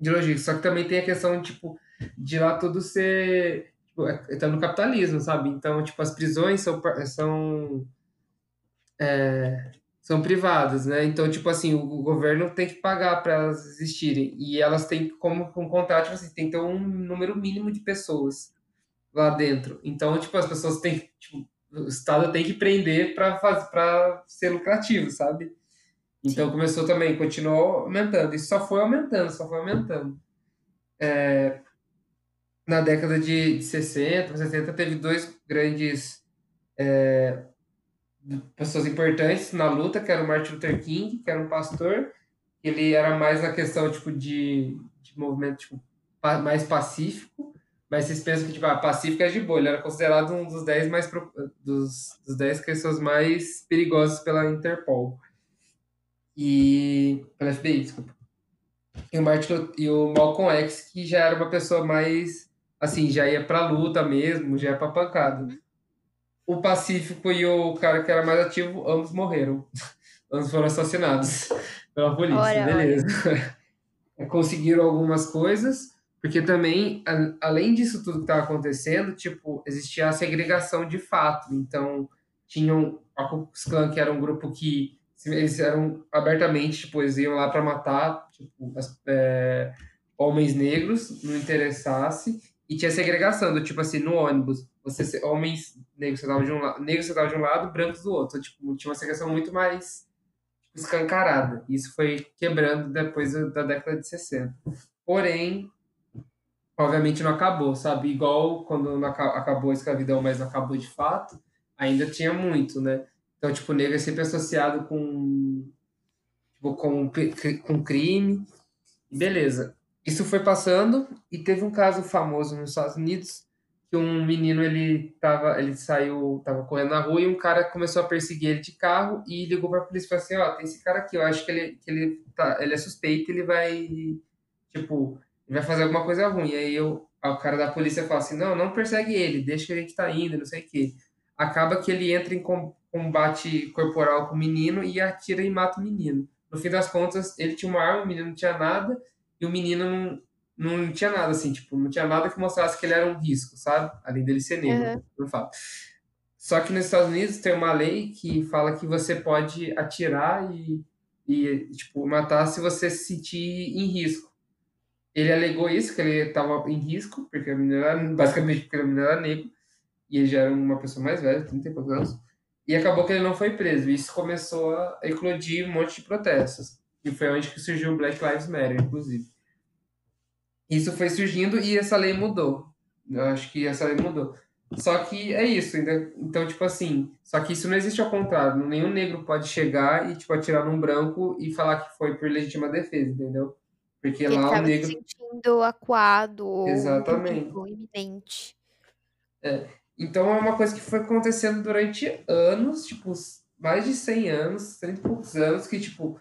de logística. Só que também tem a questão, tipo, de lá tudo ser. Tipo, é, tá no capitalismo, sabe? Então, tipo, as prisões são. são é, são privadas, né? Então, tipo assim, o, governo tem que pagar para elas existirem. E elas têm como com contrato, tipo assim, tem que ter um número mínimo de pessoas lá dentro. Então, tipo, as pessoas têm, tipo, o Estado tem que prender para para ser lucrativo, sabe? Então Sim. começou também, continuou aumentando. E só foi aumentando, só foi aumentando. É, na década de, de 60, 60, teve dois grandes é, pessoas importantes na luta, que era o Martin Luther King, que era um pastor. Ele era mais na questão tipo de, de movimento tipo, mais pacífico, mas vocês pensam que tipo, a pacífica é de boa. Ele era considerado um dos 10 mais dos, dos 10 pessoas mais perigosas pela Interpol. E pela FBI, desculpa. E o, Martin, e o Malcolm X, que já era uma pessoa mais assim, já ia pra luta mesmo, já ia pra pancada o Pacífico e o cara que era mais ativo, ambos morreram. <laughs> ambos foram assassinados pela polícia, olha, beleza. Olha. <laughs> Conseguiram algumas coisas, porque também, a, além disso tudo que estava acontecendo, tipo, existia a segregação de fato. Então, tinham a Ku Klux Klan, que era um grupo que eles eram abertamente, tipo, eles iam lá para matar, tipo, as, é, homens negros, não interessasse, e tinha segregação, do tipo assim, no ônibus, você homens negros sentavam de um lado, negros sentavam de um lado, brancos do outro. Tipo, tinha uma segregação muito mais escancarada. Isso foi quebrando depois da década de 60. Porém, obviamente não acabou, sabe? Igual quando acabou a escravidão, mas não acabou de fato, ainda tinha muito, né? Então, tipo, o negro é sempre associado com tipo, com, com crime. Beleza. Isso foi passando e teve um caso famoso nos Estados Unidos que um menino ele tava, ele saiu, tava correndo na rua e um cara começou a perseguir ele de carro e ligou para a polícia e falou assim, ó, oh, tem esse cara aqui, eu acho que ele que ele tá, ele é suspeito, ele vai tipo, ele vai fazer alguma coisa ruim. E aí eu, o cara da polícia fala assim, não, não persegue ele, deixa que a gente tá indo, não sei o quê. Acaba que ele entra em combate corporal com o menino e atira e mata o menino. No fim das contas, ele tinha uma arma, o menino não tinha nada, e o menino não, não tinha nada, assim, tipo, não tinha nada que mostrasse que ele era um risco, sabe? Além dele ser negro, uhum. fala. Só que nos Estados Unidos tem uma lei que fala que você pode atirar e, e tipo, matar se você se sentir em risco. Ele alegou isso, que ele estava em risco, porque a menina era, basicamente porque a menina era negro, e ele já era uma pessoa mais velha, 30 e poucos anos, e acabou que ele não foi preso. E isso começou a eclodir um monte de protestos. E foi onde que surgiu o Black Lives Matter, inclusive. Isso foi surgindo e essa lei mudou. Eu acho que essa lei mudou. Só que é isso, ainda. Então, tipo assim, só que isso não existe ao contrário. Nenhum negro pode chegar e, tipo, atirar num branco e falar que foi por legítima defesa, entendeu? Porque Ele lá o negro. se sentindo acuado Exatamente. ou iminente. É. Então é uma coisa que foi acontecendo durante anos, tipo, mais de 100 anos, 100 e poucos anos, que, tipo,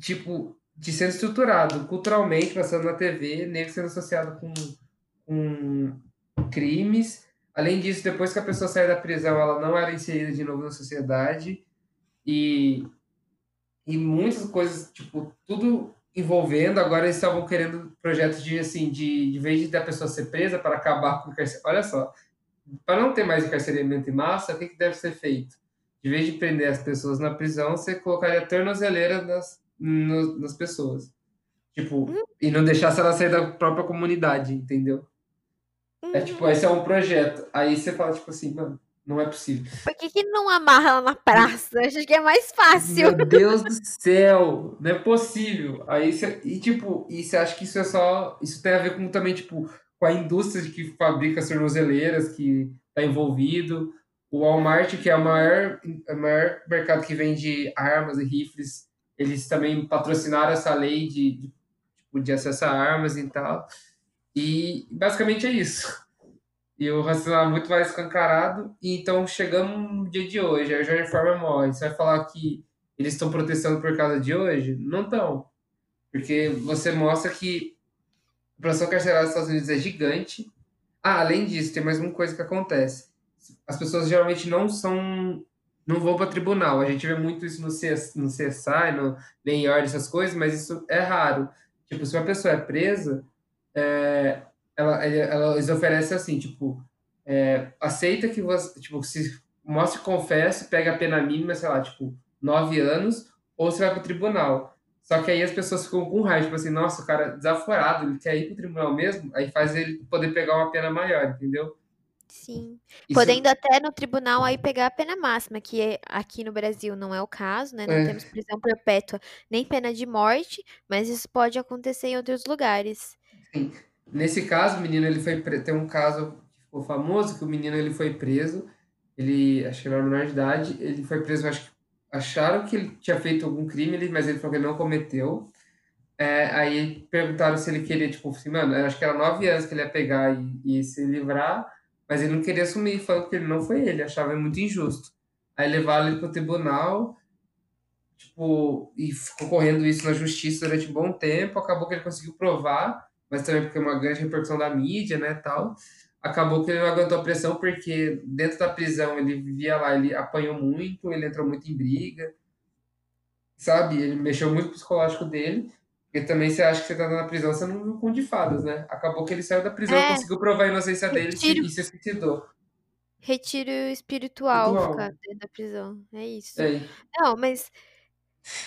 tipo, de sendo estruturado culturalmente, passando na TV, negro sendo associado com, com crimes. Além disso, depois que a pessoa sai da prisão, ela não era inserida de novo na sociedade. E, e muitas coisas, tipo, tudo envolvendo. Agora eles estavam querendo projetos de, assim, de, de vez de da pessoa ser presa para acabar com o carceramento. Olha só, para não ter mais encarceramento em massa, o que, que deve ser feito? De vez de prender as pessoas na prisão, você colocaria tornozeleira nas, no, nas pessoas. Tipo, uhum. e não deixasse ela sair da própria comunidade, entendeu? Uhum. É tipo, esse é um projeto. Aí você fala, tipo assim, mano, não é possível. Por que, que não amarra ela na praça? Acho que é mais fácil. Meu Deus do céu, não é possível. Aí você, e tipo, e você acha que isso é só. Isso tem a ver com também, tipo, com a indústria que fabrica tornozeleiras que está envolvido. O Walmart, que é o maior, o maior mercado que vende armas e rifles, eles também patrocinaram essa lei de, de, tipo, de acesso a armas e tal. E basicamente é isso. E o racismo é muito mais escancarado. E então chegamos no dia de hoje. A Jorge Forma morre. Você vai falar que eles estão protestando por causa de hoje? Não estão. Porque você mostra que a população carcerária dos Estados Unidos é gigante. Ah, além disso, tem mais uma coisa que acontece. As pessoas geralmente não são não vão para tribunal. A gente vê muito isso no, CS, no CSI, no essas coisas, mas isso é raro. Tipo, se uma pessoa é presa, é, ela, ela, eles oferecem assim, tipo, é, aceita que você, tipo, se mostre confesse, pega a pena mínima, sei lá, tipo, nove anos, ou você vai para o tribunal. Só que aí as pessoas ficam com raiva, tipo assim, nossa, o cara desaforado, ele quer ir para o tribunal mesmo, aí faz ele poder pegar uma pena maior, entendeu? Sim. Isso... Podendo até no tribunal aí pegar a pena máxima, que é, aqui no Brasil não é o caso, né? Não é. temos prisão perpétua nem pena de morte, mas isso pode acontecer em outros lugares. Sim. Nesse caso, o menino ele foi pre... tem um caso que ficou famoso que o menino ele foi preso, ele acho que era menor de idade, ele foi preso, acho que acharam que ele tinha feito algum crime, mas ele falou que ele não cometeu. É, aí perguntaram se ele queria, tipo, assim, mano, acho que era nove anos que ele ia pegar e, e se livrar mas ele não queria assumir, falou que ele não foi ele, achava muito injusto. Aí levaram ele para o tribunal, tipo, e ficou correndo isso na justiça durante um bom tempo. Acabou que ele conseguiu provar, mas também porque é uma grande repercussão da mídia, né, tal. Acabou que ele não aguentou a pressão porque dentro da prisão ele vivia lá, ele apanhou muito, ele entrou muito em briga, sabe? Ele mexeu muito com o psicológico dele. Porque também você acha que você tá na prisão, você não viu de fadas, né? Acabou que ele saiu da prisão, é. conseguiu provar a inocência dele Retiro... e se suicidou. Retiro espiritual, espiritual. ficar dentro da prisão. É isso. É. Não, mas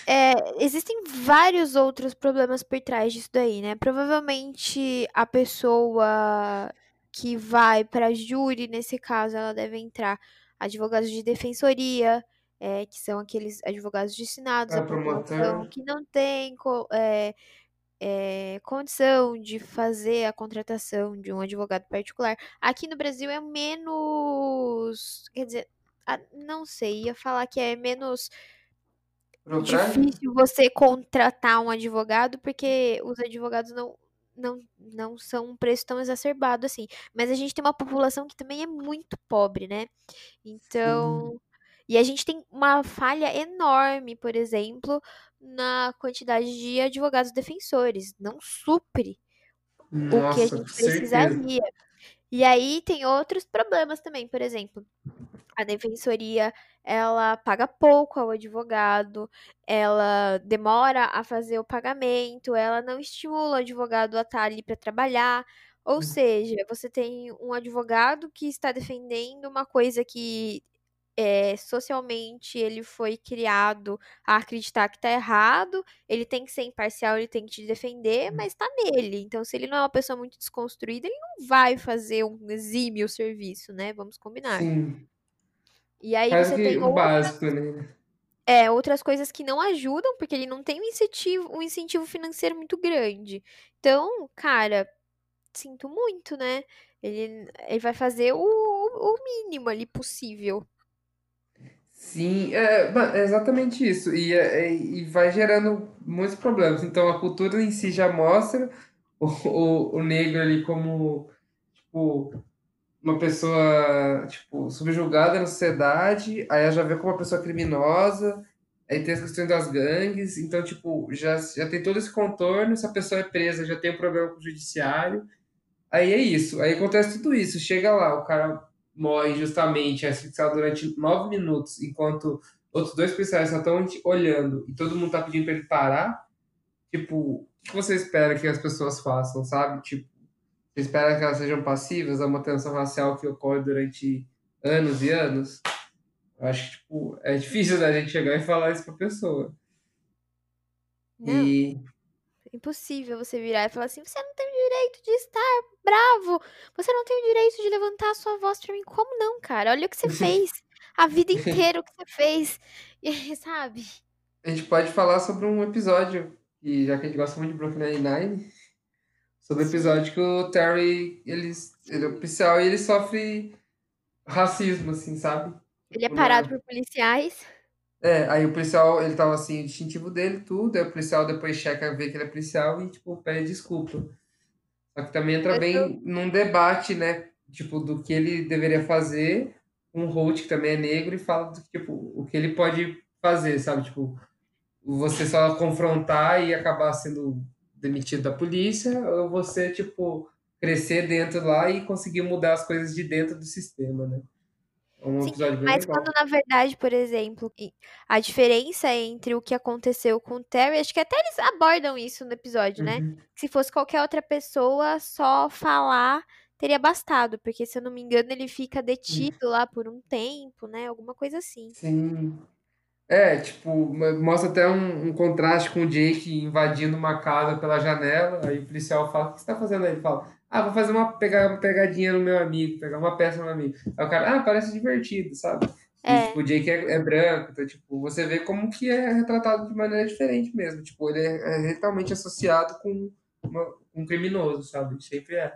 é, existem vários outros problemas por trás disso daí, né? Provavelmente a pessoa que vai para júri, nesse caso, ela deve entrar advogados de defensoria, é, que são aqueles advogados destinados à população que não tem é, é, condição de fazer a contratação de um advogado particular. Aqui no Brasil é menos. Quer dizer, não sei, ia falar que é menos difícil você contratar um advogado, porque os advogados não, não, não são um preço tão exacerbado assim. Mas a gente tem uma população que também é muito pobre, né? Então. Sim. E a gente tem uma falha enorme, por exemplo, na quantidade de advogados defensores. Não supre Nossa, o que a gente precisaria. E aí tem outros problemas também, por exemplo, a defensoria ela paga pouco ao advogado, ela demora a fazer o pagamento, ela não estimula o advogado a estar ali para trabalhar. Ou hum. seja, você tem um advogado que está defendendo uma coisa que é, socialmente ele foi criado a acreditar que tá errado, ele tem que ser imparcial, ele tem que te defender, hum. mas tá nele. Então, se ele não é uma pessoa muito desconstruída, ele não vai fazer um exímio serviço, né? Vamos combinar. Sim. E aí Quase você tem o básico, né? É, outras coisas que não ajudam, porque ele não tem um incentivo, um incentivo financeiro muito grande. Então, cara, sinto muito, né? Ele, ele vai fazer o, o mínimo ali possível. Sim, é, é exatamente isso. E, é, é, e vai gerando muitos problemas. Então a cultura em si já mostra o, o, o negro ali como tipo, uma pessoa tipo, subjugada na sociedade, aí já vê como uma pessoa criminosa, aí tem as questões das gangues, então tipo, já, já tem todo esse contorno, se a pessoa é presa, já tem um problema com o judiciário. Aí é isso, aí acontece tudo isso. Chega lá, o cara morre justamente, é asfixiado durante nove minutos, enquanto outros dois policiais só estão olhando e todo mundo tá pedindo para ele parar, tipo, o que você espera que as pessoas façam, sabe? Tipo, você espera que elas sejam passivas a uma tensão racial que ocorre durante anos e anos? Eu acho que, tipo, é difícil da gente chegar e falar isso pra pessoa. Não. E impossível você virar e falar assim: você não tem o direito de estar bravo, você não tem o direito de levantar a sua voz pra mim. Como não, cara? Olha o que você <laughs> fez. A vida <laughs> inteira o que você fez. E, <laughs> sabe? A gente pode falar sobre um episódio, e já que a gente gosta muito de Brooklyn Nine-Nine, sobre o episódio que o Terry, ele, ele é oficial e ele sofre racismo, assim, sabe? Ele é parado por policiais. É, aí o policial, ele tava assim, o distintivo dele, tudo, aí o policial depois checa, vê que ele é policial e, tipo, pede desculpa. Só que também entra bem num debate, né, tipo, do que ele deveria fazer, um Holt que também é negro e fala, do, tipo, o que ele pode fazer, sabe, tipo, você só confrontar e acabar sendo demitido da polícia, ou você, tipo, crescer dentro lá e conseguir mudar as coisas de dentro do sistema, né? Um Sim, mas legal. quando na verdade, por exemplo, a diferença entre o que aconteceu com o Terry, acho que até eles abordam isso no episódio, né? uhum. né? Se fosse qualquer outra pessoa, só falar teria bastado, porque se eu não me engano, ele fica detido uhum. lá por um tempo, né? Alguma coisa assim. Sim. É, tipo, mostra até um, um, contraste com o Jake invadindo uma casa pela janela, aí o policial fala, o que você tá fazendo aí? Ele fala, ah, vou fazer uma, pegar uma pegadinha no meu amigo, pegar uma peça no meu amigo. Aí o cara, ah, parece divertido, sabe? É. E, tipo, o Jake é, é, branco, então, tipo, você vê como que é retratado de maneira diferente mesmo. Tipo, ele é, é totalmente associado com uma, um criminoso, sabe? Sempre é.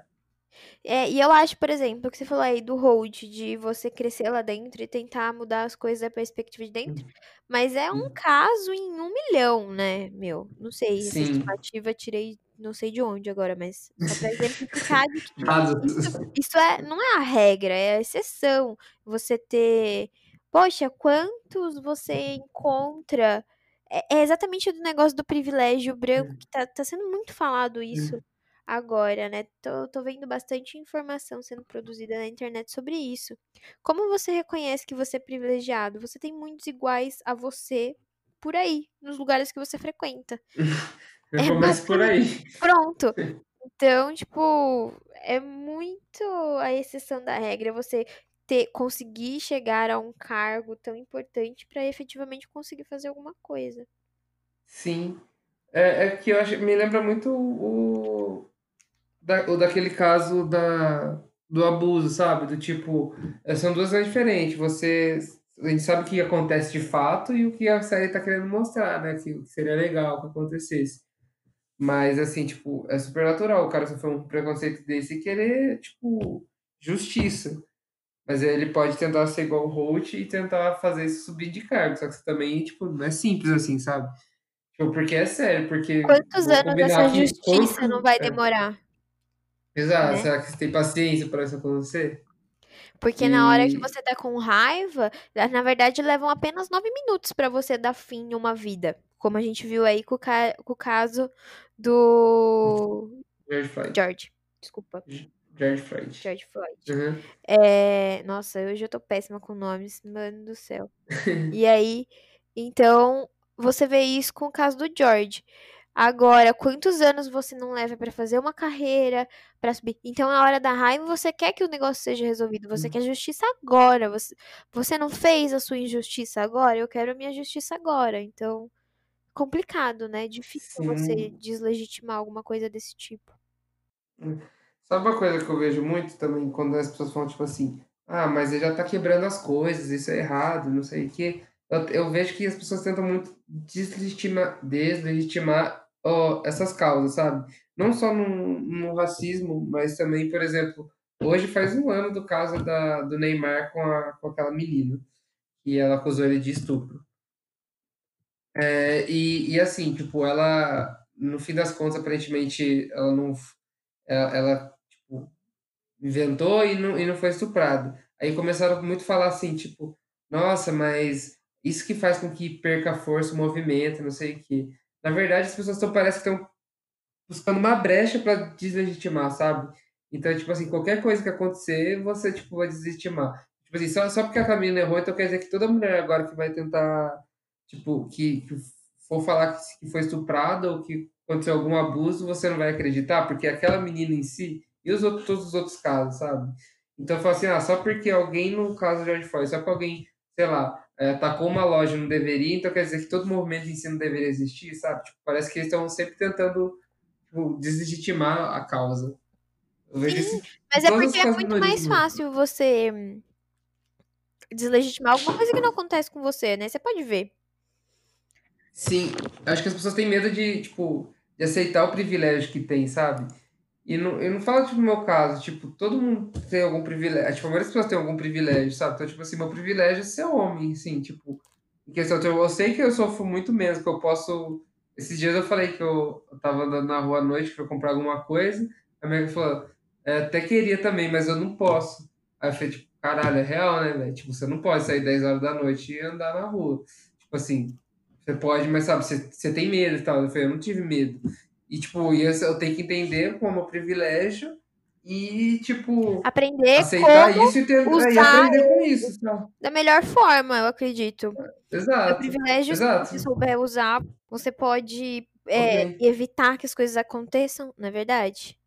É, e eu acho, por exemplo, que você falou aí do hold, de você crescer lá dentro e tentar mudar as coisas da perspectiva de dentro. Uhum. Mas é um uhum. caso em um milhão, né, meu? Não sei, essa estimativa tirei não sei de onde agora, mas só pra exemplificar de que <laughs> isso, isso é, não é a regra, é a exceção. Você ter. Poxa, quantos você encontra. É, é exatamente do negócio do privilégio branco, que tá, tá sendo muito falado isso agora, né? Tô, tô vendo bastante informação sendo produzida na internet sobre isso. Como você reconhece que você é privilegiado? Você tem muitos iguais a você por aí, nos lugares que você frequenta. <laughs> Eu é começo por aí. Pronto. Então, tipo, é muito a exceção da regra você ter conseguir chegar a um cargo tão importante para efetivamente conseguir fazer alguma coisa. Sim. É, é que eu acho, me lembra muito o, da, o daquele caso da, do abuso, sabe? Do tipo, é, são duas coisas diferentes. Você, a gente sabe o que acontece de fato e o que a série está querendo mostrar, né? Que seria legal que acontecesse. Mas, assim, tipo, é super natural o cara sofrer um preconceito desse e querer, tipo, justiça. Mas aí ele pode tentar ser igual o Holt e tentar fazer isso subir de cargo. Só que também, tipo, não é simples assim, sabe? Tipo, porque é sério, porque Quantos anos essa justiça não vai é, demorar, exato, né? será que você tem paciência para isso acontecer? Porque na hora que E você tá com raiva, na verdade levam apenas nove minutos pra você dar fim em uma vida. Como a gente viu aí com o, ca- com o caso do George Floyd. George. Desculpa, George Floyd. George Floyd. Uhum. É, nossa, hoje eu tô péssima com nomes, mano do céu. <laughs> E aí, então, você vê isso com o caso do George. Agora, quantos anos você não leva pra fazer uma carreira, pra subir? Então, na hora da raiva, você quer que o negócio seja resolvido, você quer justiça agora. Você, você não fez a sua injustiça agora, eu quero a minha justiça agora. Então, complicado, né? Difícil você Sim. deslegitimar alguma coisa desse tipo. Sabe uma coisa que eu vejo muito também quando as pessoas falam, tipo assim, ah, mas ele já tá quebrando as coisas, isso é errado, não sei o quê. Eu, eu vejo que as pessoas tentam muito deslegitimar, deslegitimar essas causas, sabe? Não só no, no racismo, mas também, por exemplo, hoje faz um ano do caso da, do Neymar com, a, com aquela menina, que ela acusou ele de estupro. É, e, e assim, tipo, ela, no fim das contas, aparentemente, ela não, ela, ela, tipo, inventou e não, e não foi estuprado. Aí começaram muito a falar assim, tipo, nossa, mas isso que faz com que perca força o movimento, não sei o quê. Na verdade, as pessoas tão, parece que estão buscando uma brecha para deslegitimar, sabe? Então, tipo assim, qualquer coisa que acontecer, você, tipo, vai deslegitimar. Tipo assim, só, só porque a Camila errou, então quer dizer que toda mulher agora que vai tentar, tipo, que, que for falar que, que foi estuprada ou que aconteceu algum abuso, você não vai acreditar, porque aquela menina em si, e os outros, todos os outros casos, sabe? Então, eu falo assim, ah, só porque alguém, no caso de Floyd, só porque alguém, sei lá, é, atacou uma loja e não deveria, então quer dizer que todo movimento de ensino deveria existir, sabe? Tipo, parece que eles estão sempre tentando tipo, deslegitimar a causa. Sim, mas é porque é muito mais fácil você deslegitimar alguma coisa que não acontece com você, né? Você pode ver. Sim, acho que as pessoas têm medo de, tipo, de aceitar o privilégio que tem, sabe? E não, eu não falo, tipo, no meu caso, tipo, todo mundo tem algum privilégio, tipo, a maioria das pessoas tem algum privilégio, sabe? Então, tipo assim, meu privilégio é ser homem, assim, tipo, em questão, então, eu sei que eu sofro muito menos, que eu posso... Esses dias eu falei que eu, tava andando na rua à noite, fui comprar alguma coisa, a minha amiga falou, é, até queria também, mas eu não posso. Aí eu falei, tipo, caralho, é real, né, velho? Tipo, você não pode sair 10 horas da noite e andar na rua. Tipo assim, você pode, mas sabe, você, você tem medo e tal. Eu falei, eu não tive medo. E, tipo, eu, eu tenho que entender como um privilégio e, tipo, Aprender aceitar isso e, tentar, e aprender com isso, sabe? da melhor forma, eu acredito. É Exato, privilégio, se você exato. souber usar, você pode é, evitar que as coisas aconteçam, não é verdade?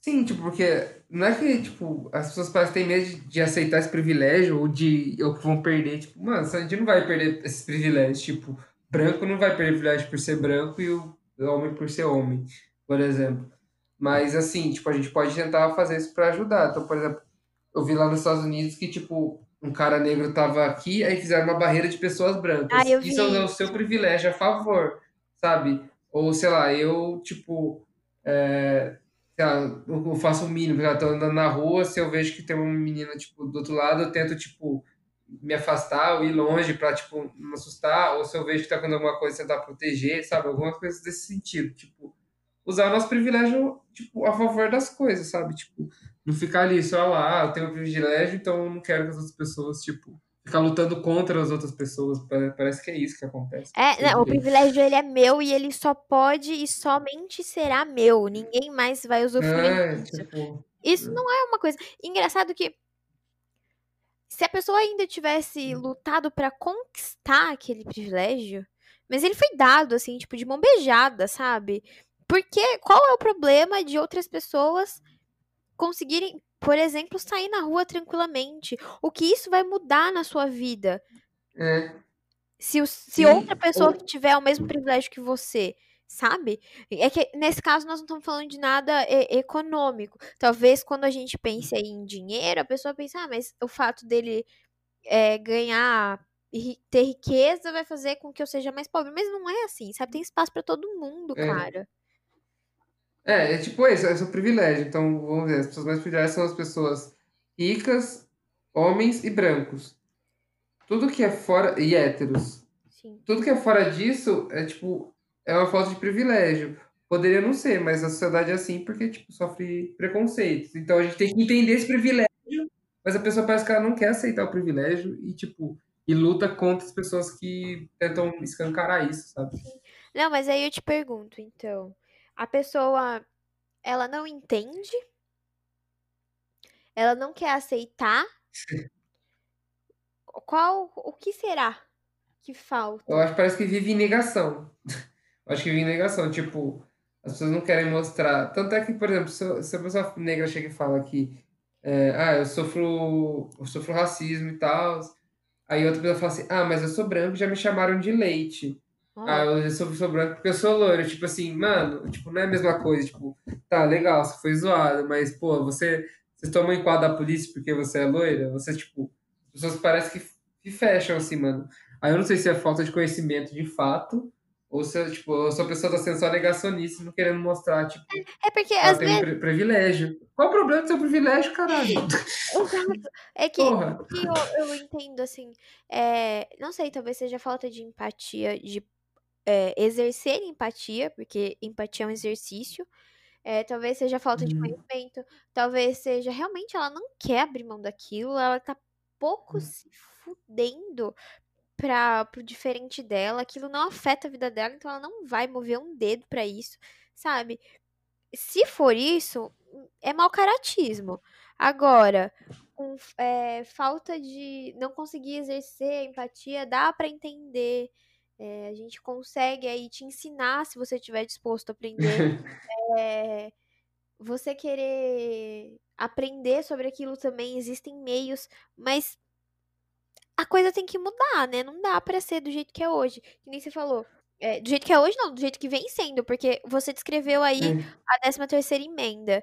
Sim, tipo, porque não é que, tipo, as pessoas parecem têm medo de, de aceitar esse privilégio ou de ou que vão perder. Tipo, mano, a gente não vai perder esses privilégios. Tipo, branco não vai perder privilégio por ser branco e o homem por ser homem, por exemplo. Mas, assim, tipo, a gente pode tentar fazer isso para ajudar. Então, por exemplo, eu vi lá nos Estados Unidos que, tipo, um cara negro tava aqui, aí fizeram uma barreira de pessoas Ah, brancas. eu Isso é o seu privilégio a favor, sabe? Ou, sei lá, eu, tipo. é, sei lá, eu eu faço o mínimo, já tô andando na rua, se eu vejo que tem uma menina, tipo, do outro lado, eu tento, tipo, me afastar ou ir longe pra, tipo, não assustar, ou se eu vejo que tá acontecendo alguma coisa, tentar proteger, sabe? Algumas coisas desse sentido, tipo, usar o nosso privilégio, tipo, a favor das coisas, sabe? Tipo, não ficar ali só lá, ah, eu tenho privilégio, então eu não quero que as outras pessoas, tipo, ficar lutando contra as outras pessoas, Pare- parece que é isso que acontece, É, não, o privilégio ele é meu e ele só pode e somente será meu. Ninguém mais vai usufruir É, disso. tipo, Isso não é uma coisa. Engraçado que se a pessoa ainda tivesse lutado pra conquistar aquele privilégio, mas ele foi dado assim, tipo de mão beijada, sabe? Porque qual é o problema de outras pessoas conseguirem, por exemplo, sair na rua tranquilamente? O que isso vai mudar na sua vida? é, Se, se outra pessoa tiver o mesmo privilégio que você, sabe? É que nesse caso nós não estamos falando de nada e- econômico. Talvez quando a gente pense aí em dinheiro, a pessoa pense, ah, mas o fato dele é, ganhar, ter riqueza vai fazer com que eu seja mais pobre. Mas não é assim, sabe? Tem espaço pra todo mundo, é, cara. É, é tipo isso, é seu privilégio. Então, vamos ver, as pessoas mais privilegiadas são as pessoas ricas homens e brancos. Tudo que é fora. E héteros. Sim. Tudo que é fora disso é tipo. É uma falta de privilégio. Poderia não ser, mas a sociedade é assim porque, tipo, sofre preconceitos. Então a gente tem que entender esse privilégio, mas a pessoa parece que ela não quer aceitar o privilégio e, tipo, e luta contra as pessoas que tentam escancarar isso, sabe? Não, mas aí eu te pergunto, então, a pessoa, ela não entende? Ela não quer aceitar? <laughs> Qual, o que será que Eu falta? acho que parece que vive em negação. <laughs> Acho que vive em negação. Tipo, as pessoas não querem mostrar. Tanto é que, por exemplo, se, se a pessoa negra chega e fala que é, ah, eu sofro, eu sofro racismo e tal. Aí outra pessoa fala assim, ah, mas eu sou branco e já me chamaram de leite. Ah, eu sou, sou branco porque eu sou loiro. Tipo assim, mano, tipo, não é a mesma coisa. Tipo, tá, legal, você foi zoado, mas, pô, você, você toma em quadro da polícia porque você é loira? Você, tipo, as pessoas parecem que, que fecham assim, mano. Aí eu não sei se é falta de conhecimento de fato, ou se, tipo, eu sou a pessoa sendo só negacionista, não querendo mostrar, tipo, é porque às vezes, pri- privilégio. Qual o problema do seu privilégio, caralho? <laughs> é que, o que eu, eu entendo, assim, é, não sei, talvez seja falta de empatia, de é, exercer empatia, porque empatia é um exercício, é, talvez seja falta de Hum. conhecimento, talvez seja realmente ela não quer abrir mão daquilo, ela tá pouco se fudendo para pro diferente dela, aquilo não afeta a vida dela, então ela não vai mover um dedo pra isso, sabe? Se for isso, é mau caratismo. Agora, com é, falta de não conseguir exercer a empatia, dá pra entender. É, a gente consegue aí te ensinar se você estiver disposto a aprender. <laughs> É, você querer aprender sobre aquilo também, existem meios, mas a coisa tem que mudar, né? Não dá pra ser do jeito que é hoje. Que nem você falou. É, do jeito que é hoje, não, do jeito que vem sendo, porque você descreveu aí Hum. a décima terceira emenda.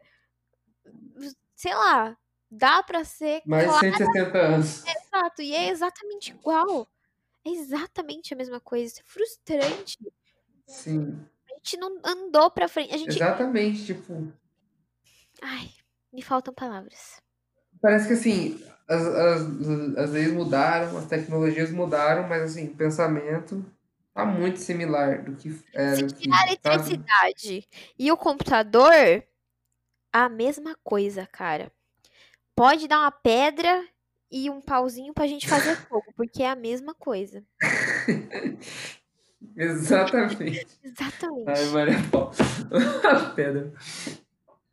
Sei lá, dá pra ser Mais de claro, 160 anos. exato, e é exatamente igual. É exatamente a mesma coisa. Isso é frustrante. Sim, A gente não andou pra frente. A gente. exatamente, tipo. Ai, me faltam palavras. Parece que assim, as, as, as leis mudaram, as tecnologias mudaram, mas assim, o pensamento tá muito similar do que Se era tirar a eletricidade e o computador, a mesma coisa, cara. Pode dar uma pedra e um pauzinho pra gente fazer <laughs> fogo, porque é a mesma coisa. <laughs> <laughs> Exatamente. Ai, Exatamente. Maria Paula. Pedra.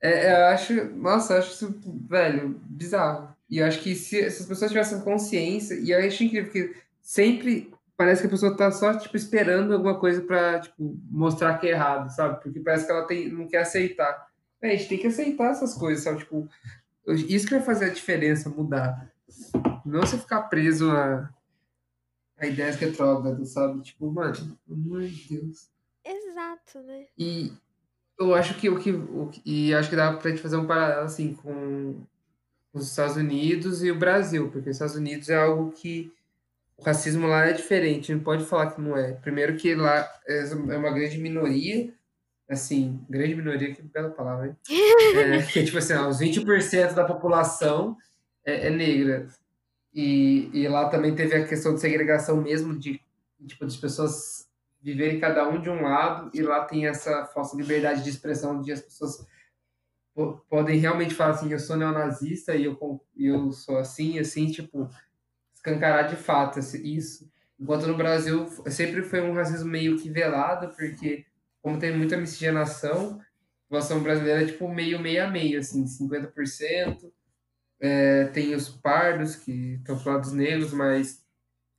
É, eu acho, nossa, eu acho isso, velho, bizarro. E eu acho que se, se as pessoas tivessem consciência, e eu acho incrível que sempre parece que a pessoa tá só, tipo, esperando alguma coisa pra, tipo, mostrar que é errado, sabe? Porque parece que ela tem, não quer aceitar. É, a gente tem que aceitar essas coisas, sabe? Tipo, isso que vai fazer a diferença, mudar. Não você ficar preso a, a ideias retrógradas, sabe? Tipo, mano, pelo amor de Deus. Exato, né? E eu acho que o que, o e acho que dá pra gente fazer um paralelo assim com os Estados Unidos e o Brasil, porque os Estados Unidos é algo que o racismo lá é diferente, não pode falar que não é. Primeiro que lá é é uma grande minoria, assim, grande minoria, que bela palavra, hein? <laughs> É, que tipo assim, os 20% da população é, é negra. E, e lá também teve a questão de segregação mesmo, de tipo, de pessoas viverem cada um de um lado, e lá tem essa falsa liberdade de expressão de as pessoas po- podem realmente falar assim, eu sou neonazista e eu, eu sou assim, assim, tipo, escancarar de fato isso. Enquanto no Brasil sempre foi um racismo meio que velado, porque como tem muita miscigenação, a população brasileira é tipo meio meio a meio, assim, 50%. É, tem os pardos, que estão lado dos negros, mas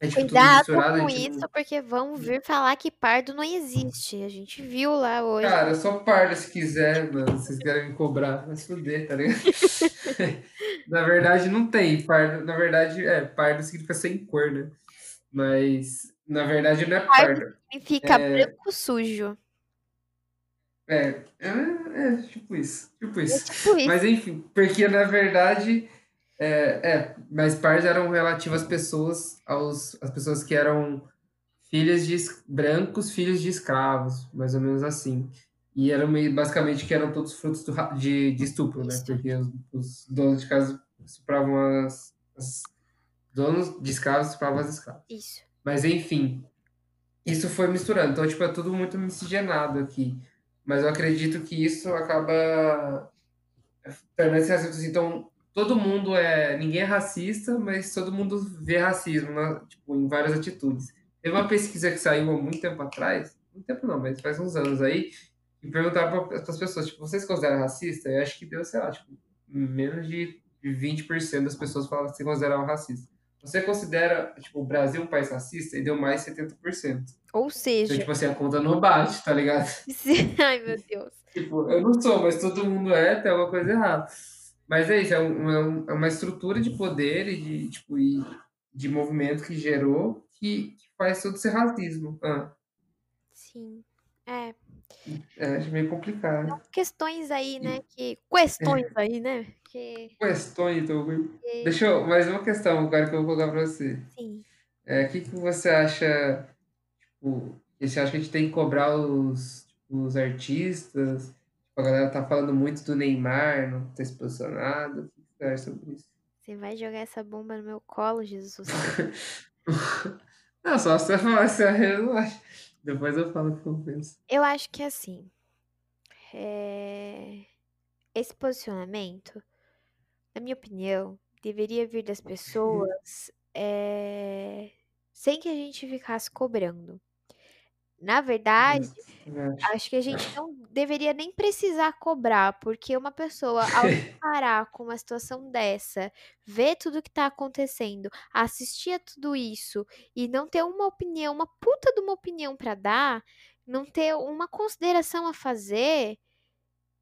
é tipo Cuidado com isso, porque vão vir falar que pardo não existe. A gente viu lá hoje. Cara, eu sou pardo se quiser, mano, vocês querem me cobrar, vai se fuder, tá ligado? <laughs> Na verdade, não tem pardo. Na verdade, é, pardo significa sem cor, né? Mas, na verdade, não é Pardo pardo. significa branco sujo. É, é, é, tipo isso, tipo É isso. tipo isso. Mas enfim, porque na verdade, é, é, mas pardos eram relativas pessoas, aos, as pessoas que eram filhas de brancos, filhos de escravos, mais ou menos assim. E eram meio, basicamente que eram todos frutos do de, de estupro, né? Porque os, os donos de casa estupravam as, Os donos de escravos estupravam as escravas. Isso. Mas enfim, isso foi misturando. Então, tipo, é tudo muito miscigenado aqui. Mas eu acredito que isso acaba tornando esse assunto assim. Então, todo mundo é. Ninguém é racista, mas todo mundo vê racismo né? tipo, em várias atitudes. Teve uma pesquisa que saiu há muito tempo atrás, muito tempo não, mas faz uns anos aí, e perguntaram para as pessoas, tipo, vocês consideram racista? Eu acho que deu, sei lá, tipo, menos de 20% das pessoas falavam que se consideravam racista. Você considera, tipo, o Brasil um país racista? E deu mais 70%. Ou seja... Então, tipo assim, a conta não bate, tá ligado? <laughs> Ai, meu Deus. Tipo, eu não sou, mas todo mundo é, tem alguma coisa errada. Mas é isso, é, um, é uma estrutura de poder e de, tipo, e de movimento que gerou que, que faz todo esse racismo. Ah. Sim, é. É, acho meio complicado. São questões aí, né? Que... Questões é. aí, né? Que... Questões, então. Que... Deixa eu... Mais uma questão agora que eu vou colocar pra você. Sim. É, o que, que você acha, tipo, você acha que a gente tem que cobrar os, tipo, os artistas? A galera tá falando muito do Neymar, não ter se posicionado. O que você acha sobre isso? Você vai jogar essa bomba no meu colo, Jesus. <laughs> não, só você falar se relaxa. Depois eu falo o que eu penso. Eu acho que assim. É... Esse posicionamento, na minha opinião, deveria vir das <laughs> pessoas é... sem que a gente ficasse cobrando. Na verdade, acho que a gente não deveria nem precisar cobrar, porque uma pessoa, ao <laughs> parar com uma situação dessa, ver tudo que tá acontecendo, assistir a tudo isso e não ter uma opinião, uma puta de uma opinião para dar, não ter uma consideração a fazer,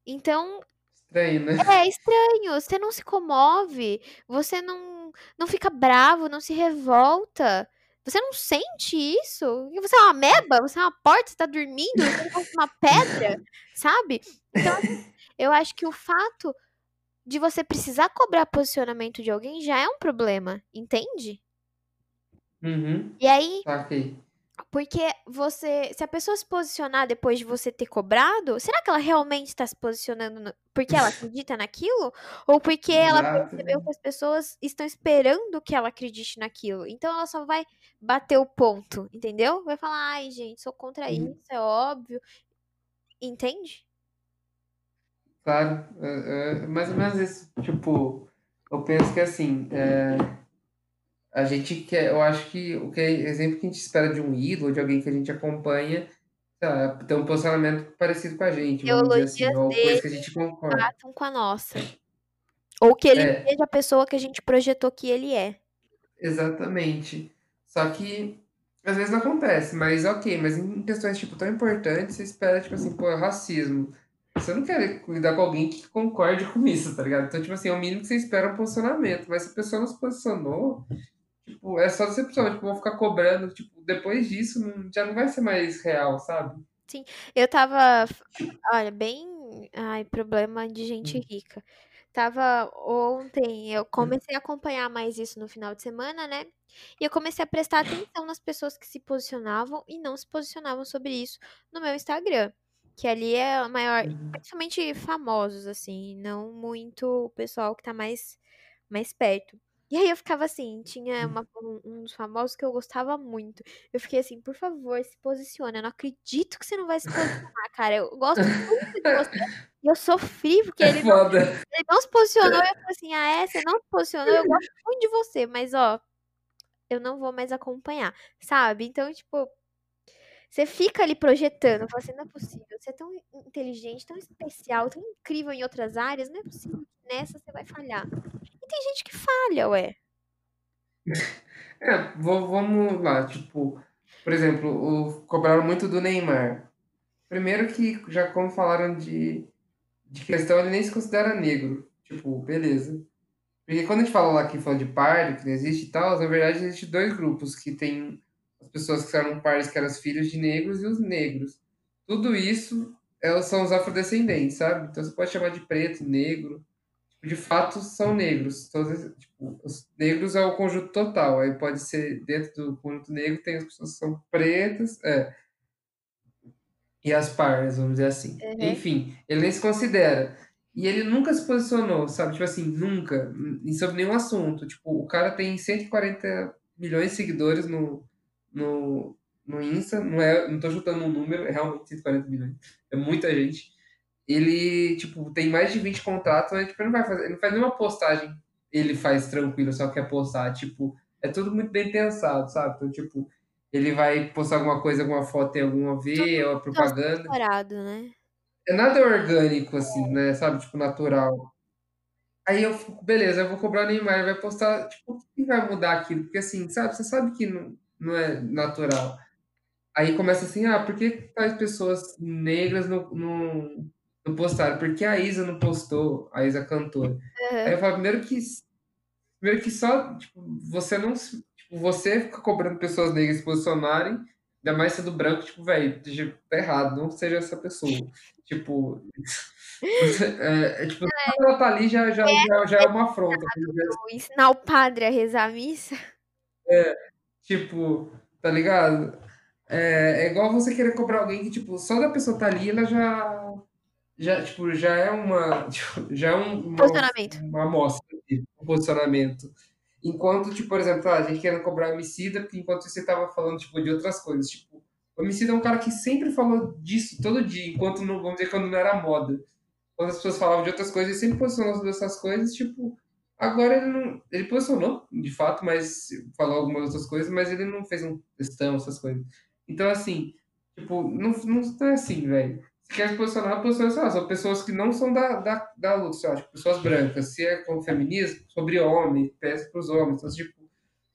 então. Estranho, né? É estranho. Você não se comove, você não, não fica bravo, não se revolta. Você não sente isso? Você é uma meba? Você é uma porta? Você tá dormindo? Você é uma pedra? Sabe? Então, assim, eu acho que o fato de você precisar cobrar posicionamento de alguém já é um problema, entende? Uhum. E aí, okay. Porque você, se a pessoa se posicionar depois de você ter cobrado, será que ela realmente está se posicionando no, porque ela acredita naquilo? Ou porque ela percebeu que as pessoas estão esperando que ela acredite naquilo? Então ela só vai bater o ponto, entendeu? Vai falar, ai, gente, sou contra isso, é óbvio. Entende? Claro, é, é mais ou menos isso. Tipo, eu penso que assim. É a gente quer, eu acho que o que é exemplo que a gente espera de um ídolo, de alguém que a gente acompanha, tá, ter um posicionamento parecido com a gente, vamos dizer assim, ou coisa que a gente concorda. batam com a nossa. Ou que ele é. seja a pessoa que a gente projetou que ele é. Exatamente. Só que às vezes não acontece, mas ok, mas em questões tipo tão importantes, você espera tipo assim, pô, racismo. Você não quer lidar com alguém que concorde com isso, tá ligado? Então, tipo assim, é o mínimo que você espera um posicionamento. Mas se a pessoa não se posicionou, Tipo, é só decepção. Tipo, vou ficar cobrando. Tipo, depois disso, não, já não vai ser mais real, sabe? Sim. Eu tava. Olha, bem. Ai, problema de gente hum. rica. Tava ontem, eu hum. comecei a acompanhar mais isso no final de semana, né? E eu comecei a prestar atenção nas pessoas que se posicionavam e não se posicionavam sobre isso no meu Instagram. Que ali é a maior, uhum. principalmente famosos, assim, não muito o pessoal que tá mais, mais perto. E aí eu ficava assim, tinha uma, um, dos famosos que eu gostava muito. Eu fiquei assim, por favor, se posicione. Eu não acredito que você não vai se posicionar, cara. Eu gosto muito de você. E eu sofri, <laughs> porque é ele, não, ele não se posicionou. Eu falei assim, ah, é? Você não se posicionou? Eu gosto muito de você, mas ó, eu não vou mais acompanhar, sabe? Então, tipo, você fica ali projetando, fala assim, não é possível. Você é tão inteligente, tão especial, tão incrível em outras áreas, não é possível que nessa você vai falhar tem gente que falha, ué. <laughs> É, vamos lá, tipo, por exemplo, o, cobraram muito do Neymar. Primeiro que, já como falaram de, de questão, ele nem se considera negro. Tipo, beleza. Porque quando a gente fala lá que fala de pardo, que não existe e tal, na verdade existe dois grupos, que tem as pessoas que eram pares, que eram os filhos de negros e os negros. Tudo isso são os afrodescendentes, sabe? Então você pode chamar de preto, negro, de fato são negros. Todos, tipo, os negros é o conjunto total. Aí pode ser dentro do conjunto negro tem as pessoas que são pretas, é, e as pardas, vamos dizer assim. Uhum. Enfim, ele nem se considera. E ele nunca se posicionou, sabe? Tipo assim, nunca, em sobre nenhum assunto. Tipo, o cara tem 140 milhões de seguidores no, no, no Insta, não, é, não tô chutando um número, é realmente 140 milhões, é muita gente. Ele, tipo, tem mais de 20 contratos, mas tipo, ele não vai fazer, ele não faz nenhuma postagem, ele faz tranquilo, só quer postar, tipo, é tudo muito bem pensado, sabe? Então, tipo, ele vai postar alguma coisa, alguma foto tem alguma ver, ou propaganda. né? É nada orgânico, assim, né? Sabe? Tipo, natural. Aí eu fico, beleza, eu vou cobrar o Neymar, ele vai postar, tipo, o que vai mudar aquilo? Porque assim, sabe, você sabe que não, não é natural. Aí começa assim, ah, por que tais pessoas negras não, não, não postaram? Por que a Isa não postou, a Isa cantora? Aí eu falo, primeiro que, primeiro que só, tipo, você não, tipo, você fica cobrando pessoas negras se posicionarem, ainda mais sendo branco, tipo, velho, tá errado, não seja essa pessoa. Tipo, <laughs> é, é, tipo, É. ela tá ali já, já, já, já é uma afronta. tá? Ensinar o padre a rezar a missa. É, tipo, tá ligado? É, é igual você querer cobrar alguém que, tipo, só da pessoa tá ali, ela já, já, tipo, já é uma, tipo, <laughs> já é um, uma, Posicionamento. uma amostra, de um posicionamento. Enquanto, tipo, por exemplo, ah, a gente querendo cobrar homicida, porque enquanto você tava falando, tipo, de outras coisas, tipo, o homicida é um cara que sempre falou disso todo dia, enquanto, não, vamos dizer, quando não era moda. Quando as pessoas falavam de outras coisas, ele sempre posicionou sobre essas coisas, tipo, agora ele não, ele posicionou, de fato, mas falou algumas outras coisas, mas ele não fez um textão, essas coisas. Então, assim, tipo, não, não é assim, velho. Quer se posicionar, posiciona, sei lá, são pessoas que não são da, da, da luta, sei lá, tipo, pessoas brancas. Se é com feminismo, sobre homem, peça pros homens. Então, tipo,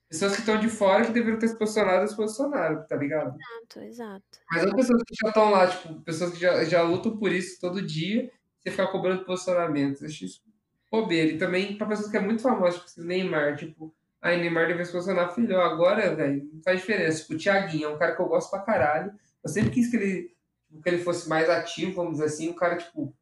pessoas que estão de fora que deveriam ter se posicionado, se posicionaram, tá ligado? Exato, exato. Mas as pessoas que já estão lá, tipo, pessoas que já, já lutam por isso todo dia, você ficar cobrando posicionamento. Eu acho isso bobeira. E também pra pessoas que é muito famosa, tipo, Neymar, tipo, aí Neymar deve se posicionar, filho, agora, velho, não faz diferença. Tipo, o Thiaguinho é um cara que eu gosto pra caralho. Eu sempre quis que ele, tipo, que ele fosse mais ativo, vamos dizer assim, um cara, tipo,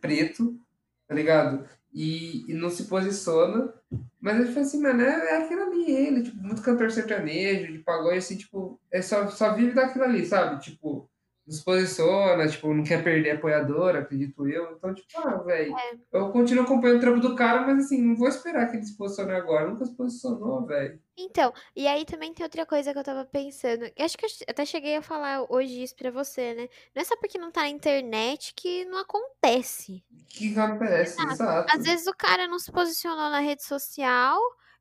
preto, tá ligado? E, e não se posiciona. Mas eu tipo assim, mano, é, é aquilo ali, ele, tipo, muito cantor sertanejo, de pagode, assim, tipo, é só, só vive daquilo ali, sabe? Tipo, nos posiciona, tipo, não quer perder apoiador, acredito eu. Então, tipo, ah, velho, É. eu continuo acompanhando o trampo do cara, mas assim, não vou esperar que ele se posicione agora. Nunca se posicionou, velho. Então, e aí também tem outra coisa que eu tava pensando. Acho que eu até cheguei a falar hoje isso pra você, né? Não é só porque não tá na internet que não acontece. Que acontece? Exato. Exato. Às vezes o cara não se posicionou na rede social,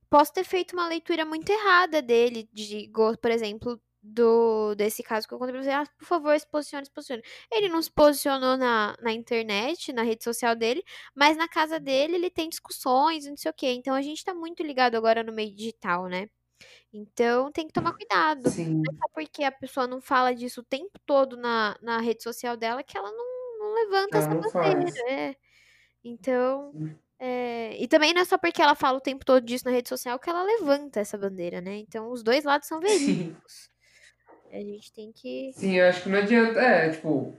posso ter feito uma leitura muito errada dele, de, por exemplo, do desse caso que eu contei pra você. Ah, por favor, se posicione, se posicione. Ele não se posicionou na, na internet, na rede social dele, mas na casa dele ele tem discussões, não sei o quê. Então a gente tá muito ligado agora no meio digital, né? Então tem que tomar cuidado. Não Sim. é só porque a pessoa não fala disso o tempo todo na, na rede social dela que ela não, não levanta Ela essa não bandeira. É. Então, é, e também não é só porque ela fala o tempo todo disso na rede social que ela levanta essa bandeira, né? Então os dois lados são <laughs> verídicos. A gente tem que. Sim, eu acho que não adianta. É, tipo,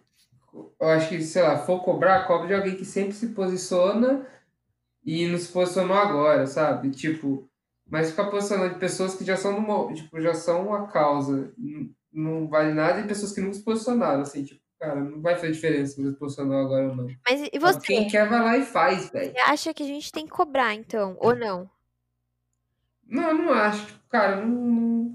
eu acho que, sei lá, for cobrar, cobre de alguém que sempre se posiciona e não se posicionou agora, sabe? Tipo, mas ficar posicionando de pessoas que já são numa, tipo, já são uma causa, não, não vale nada, e pessoas que nunca se posicionaram, assim, tipo, cara, não vai fazer diferença se você se posicionou agora ou não. Mas e Sabe? você? Quem quer vai lá e faz, velho. Você acha que a gente tem que cobrar, então, ou não? Não, eu não acho, tipo, cara, eu não,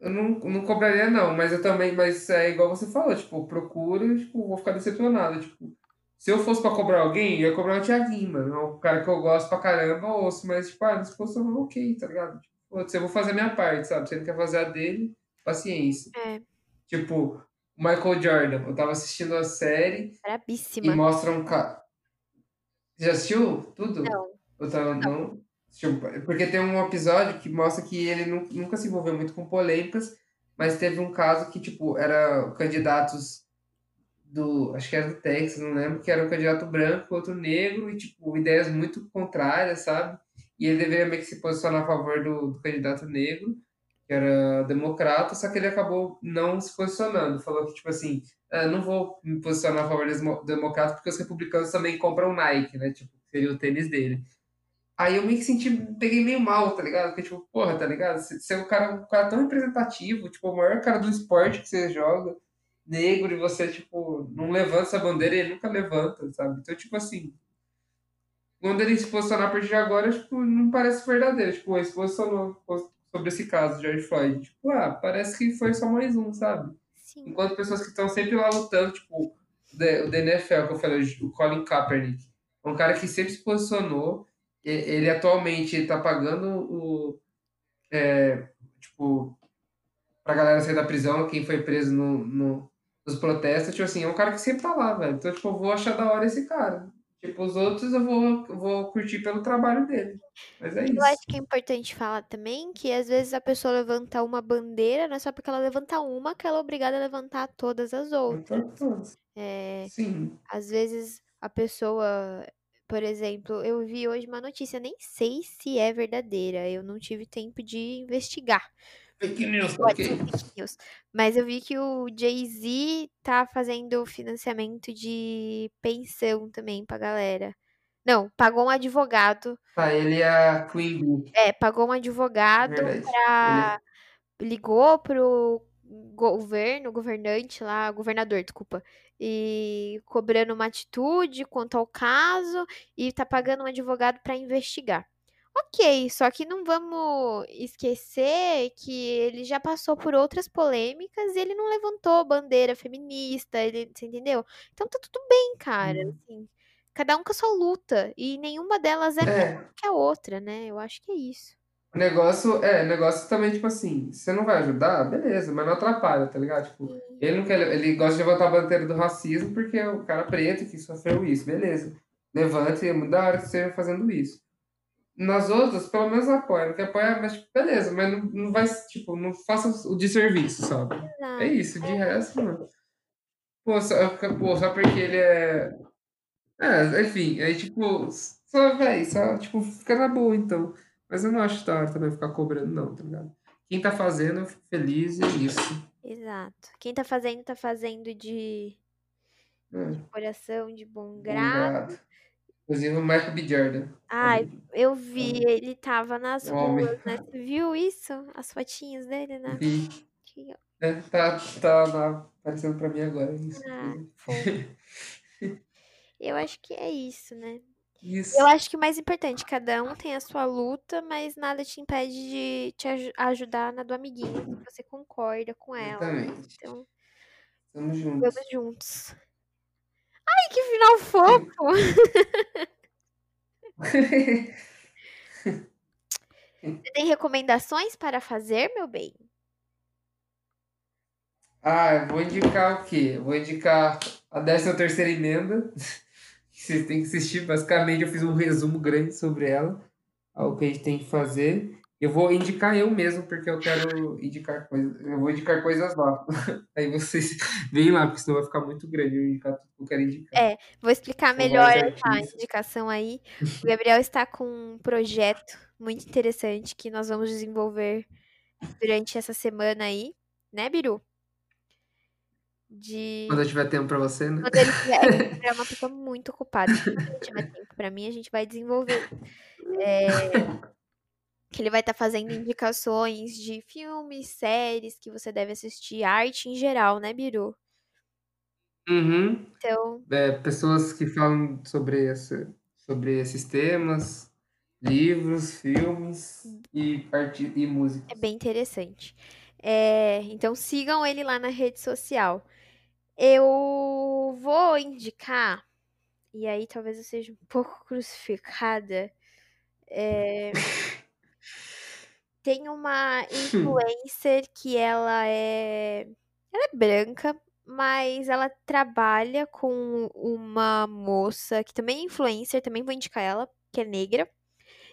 eu não, não cobraria não, mas eu também, mas é igual você falou, tipo, procura, tipo, vou ficar decepcionado, tipo, se eu fosse pra cobrar alguém, eu ia cobrar o Thiaguinho, mano, é um cara que eu gosto pra caramba, eu ouço, mas, tipo, ah, não se posicionou, ok, tá ligado? Tipo, eu vou fazer a minha parte, sabe? Se ele quer fazer a dele, paciência. É, Tipo, o Michael Jordan, eu tava assistindo a série e brabíssima. mostra um cara... Já assistiu tudo? Não. Eu tava, não. Assistiu- Porque tem um episódio que mostra que ele nu- nunca se envolveu muito com polêmicas, mas teve um caso que, tipo, era candidatos do, acho que era do Texas, não lembro, que era um candidato branco, outro negro, e, tipo, ideias muito contrárias, sabe? E ele deveria meio que se posicionar a favor do, do candidato negro, que era democrata, só que ele acabou não se posicionando. Falou que, tipo assim, ah, não vou me posicionar a favor dos mo- democratas porque os republicanos também compram Nike, né? Tipo, seria o tênis dele. Aí eu meio que senti, peguei meio mal, tá ligado? Porque, tipo, porra, tá ligado? Você é um cara, um cara tão representativo, tipo, o maior cara do esporte que você joga. negro e você, tipo, não levanta essa bandeira e ele nunca levanta, sabe? Então, tipo assim, quando ele se posicionar a partir de agora, tipo, não parece verdadeiro. Tipo, ele se posicionou sobre esse caso, George Floyd. Tipo, ah, parece que foi só mais um, sabe? Sim. Enquanto pessoas que estão sempre lá lutando, tipo, o da NFL, que eu falei, o Colin Kaepernick, é um cara que sempre se posicionou. Ele atualmente está pagando o. É, tipo, pra galera sair da prisão, quem foi preso no, no, nos protestos, tipo assim, é um cara que sempre tá lá, velho. Então, tipo, eu vou achar da hora esse cara. Tipo, os outros eu vou, vou curtir pelo trabalho dele. Mas é isso. Eu acho que é importante falar também que às vezes a pessoa levanta uma bandeira, não é só porque ela levanta uma que ela é obrigada a levantar todas as outras. É, Sim. às vezes a pessoa, por exemplo, eu vi hoje uma notícia, nem sei se é verdadeira, eu não tive tempo de investigar. Fake news, ok. Fake news. Mas eu vi que o Jay-Z tá fazendo financiamento de pensão também pra galera. Não, pagou um advogado. Tá, ele é a Queen Bee. É, pagou um advogado Verdade. pra. Ligou pro governo, governante lá, governador, desculpa, e cobrando uma atitude quanto ao caso e tá pagando um advogado pra investigar. Ok, só que não vamos esquecer que ele já passou por outras polêmicas e ele não levantou bandeira feminista, ele, você entendeu? Então tá tudo bem, cara. Hum. Assim, cada um com a sua luta e nenhuma delas é, É. melhor que a outra, né? Eu acho que é isso. O negócio, é, negócio também, tipo assim, você não vai ajudar, beleza, mas não atrapalha, tá ligado? Tipo, ele não quer, ele gosta de levantar a bandeira do racismo porque é o cara preto que sofreu isso, beleza. Levante e é muito da hora que você esteja fazendo isso. Nas outras, pelo menos apoia, não quer apoiar, mas tipo, beleza, mas não, não vai, tipo, não faça o desserviço, sabe? É isso, de resto, mano. Pô, só, pô, só porque ele é. É, enfim, aí tipo, só, véi, só, tipo, fica na boa, então. Mas eu não acho da hora também ficar cobrando, não, tá ligado? Quem tá fazendo, eu fico feliz e é isso. Exato. Quem tá fazendo, tá fazendo de, É, de coração, de bom grado. Inclusive o Michael B. Jordan. Ai, eu vi, ele tava nas Homem. ruas, né? Você viu isso? As fotinhas dele, né? Vi. É, tá, tá lá, aparecendo pra mim agora. Isso. Ah. <laughs> Eu acho que é isso, né? Isso. Eu acho que o mais importante, cada um tem a sua luta, mas nada te impede de te aju- ajudar na do amiguinho, se você concorda com ela. Exatamente. Então, Tamo juntos. vamos juntos. Ai, que final fofo! <laughs> Você tem recomendações para fazer, meu bem? Ah, eu vou indicar o quê? Eu vou indicar a 13 terceira emenda, que vocês têm que assistir. Basicamente, eu fiz um resumo grande sobre ela, algo que a gente tem que fazer. Eu vou indicar eu mesmo, porque eu quero indicar coisas. Eu vou indicar coisas lá. <laughs> Aí vocês veem lá, porque senão vai ficar muito grande eu indicar tudo que eu quero indicar. É, vou explicar melhor artistas. indicação aí. <laughs> O Gabriel está com um projeto muito interessante que nós vamos desenvolver durante essa semana aí, né, Biru? De Quando eu tiver tempo pra você, né? quando ele tiver, é <laughs> uma pessoa muito ocupada. Quando ele tiver tempo pra mim, a gente vai desenvolver. É, que ele vai estar fazendo indicações de filmes, séries que você deve assistir, arte em geral, né, Biru? Uhum. Então, É, pessoas que falam sobre, esse, sobre esses temas, livros, filmes e, e música. é bem interessante. É, então sigam ele lá na rede social. Eu vou indicar, e aí talvez eu seja um <laughs> pouco crucificada. é, <laughs> tem uma influencer que ela é. Ela é branca, mas ela trabalha com uma moça que também é influencer, também vou indicar ela, que é negra.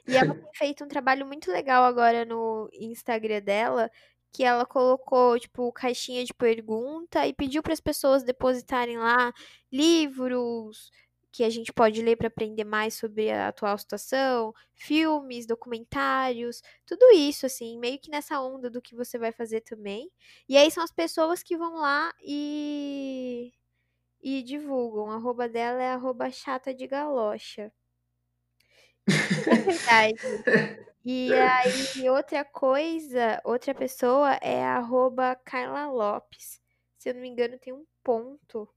E ela <laughs> tem feito um trabalho muito legal agora no Instagram dela, que ela colocou, tipo, caixinha de pergunta e pediu para as pessoas depositarem lá livros que a gente pode ler para aprender mais sobre a atual situação, filmes, documentários, tudo isso, assim, meio que nessa onda do que você vai fazer também. E aí são as pessoas que vão lá e, e divulgam. A arroba dela é arroba chata de galocha. <laughs> É verdade. <laughs> E <laughs> aí, outra coisa, outra pessoa é a arroba Carla Lopes. Se eu não me engano, tem um ponto.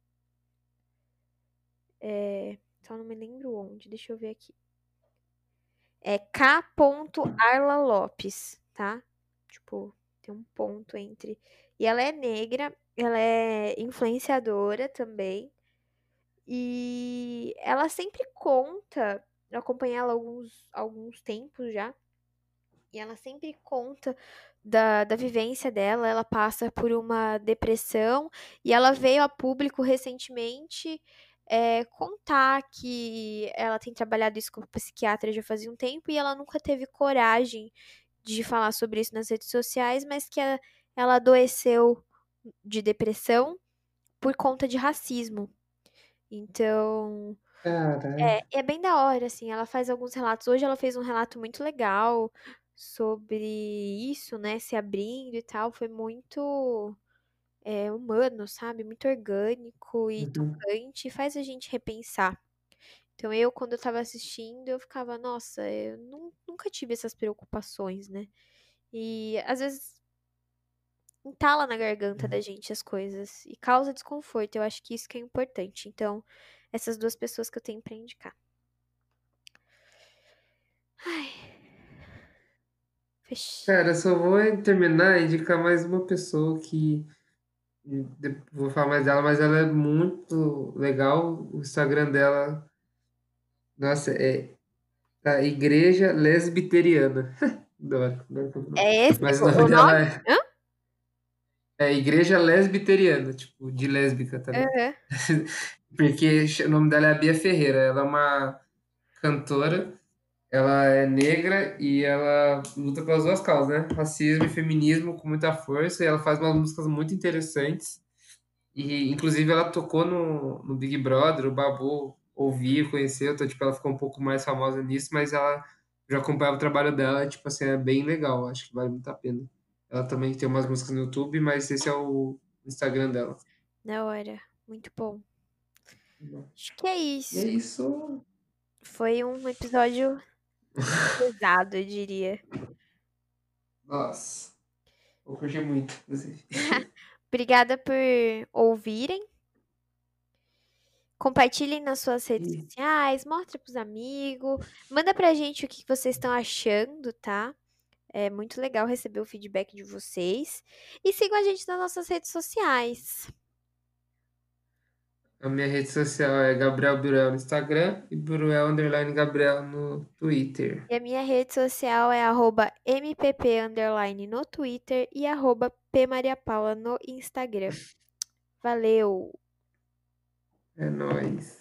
É, só não me lembro onde. Deixa eu ver aqui. É K. Arla Lopes, tá? Tipo, tem um ponto entre. E ela é negra, ela é influenciadora também. E ela sempre conta, eu acompanhei ela há alguns, alguns tempos já, e ela sempre conta da, da vivência dela. Ela passa por uma depressão e ela veio a público recentemente é, contar que ela tem trabalhado isso como psiquiatra já fazia um tempo e ela nunca teve coragem de falar sobre isso nas redes sociais, mas que ela, ela adoeceu de depressão por conta de racismo. Então, é, é bem da hora, assim. Ela faz alguns relatos. Hoje ela fez um relato muito legal sobre isso, né? Se abrindo e tal. Foi muito é, humano, sabe? Muito orgânico e Uhum. tocante. Faz a gente repensar. Então, eu, quando eu tava assistindo, eu ficava, nossa, eu nu- nunca tive essas preocupações, né? E às vezes entala na garganta da gente as coisas e causa desconforto. Eu acho que isso que é importante. Então, essas duas pessoas que eu tenho pra indicar. Ai. Cara, só vou terminar e indicar mais uma pessoa que. Vou falar mais dela, mas ela é muito legal. O Instagram dela, nossa, é a Igreja Lesbiteriana. <laughs> Adoro, falo. É esse Mas o, o nome dela nome? é, Hã? é Igreja Lesbiteriana, tipo, de lésbica, tá ligado? Aham. <laughs> Porque o nome dela é Bia Ferreira. Ela é uma cantora, ela é negra e ela luta pelas duas causas, né? Racismo e feminismo com muita força. E ela faz umas músicas muito interessantes. E, inclusive, ela tocou no, no Big Brother, o Babu ouviu, conheceu, então, tipo, ela ficou um pouco mais famosa nisso, mas ela já acompanhava o trabalho dela, tipo assim, é bem legal, acho que vale muito a pena. Ela também tem umas músicas no YouTube, mas esse é o Instagram dela. Da hora. Muito bom. Acho que é isso. é isso. Foi um episódio pesado, eu diria. Nossa, eu curti muito, inclusive. <laughs> Obrigada por ouvirem. Compartilhem nas suas redes E- sociais, mostra pros amigos, manda pra gente o que vocês estão achando, tá? É muito legal receber o feedback de vocês. E sigam a gente nas nossas redes sociais. A minha rede social é Gabriel Burel no Instagram e Burel Underline Gabriel no Twitter. E a minha rede social é arroba mpp underline no Twitter e arroba pmariapaula no Instagram. Valeu! É nóis.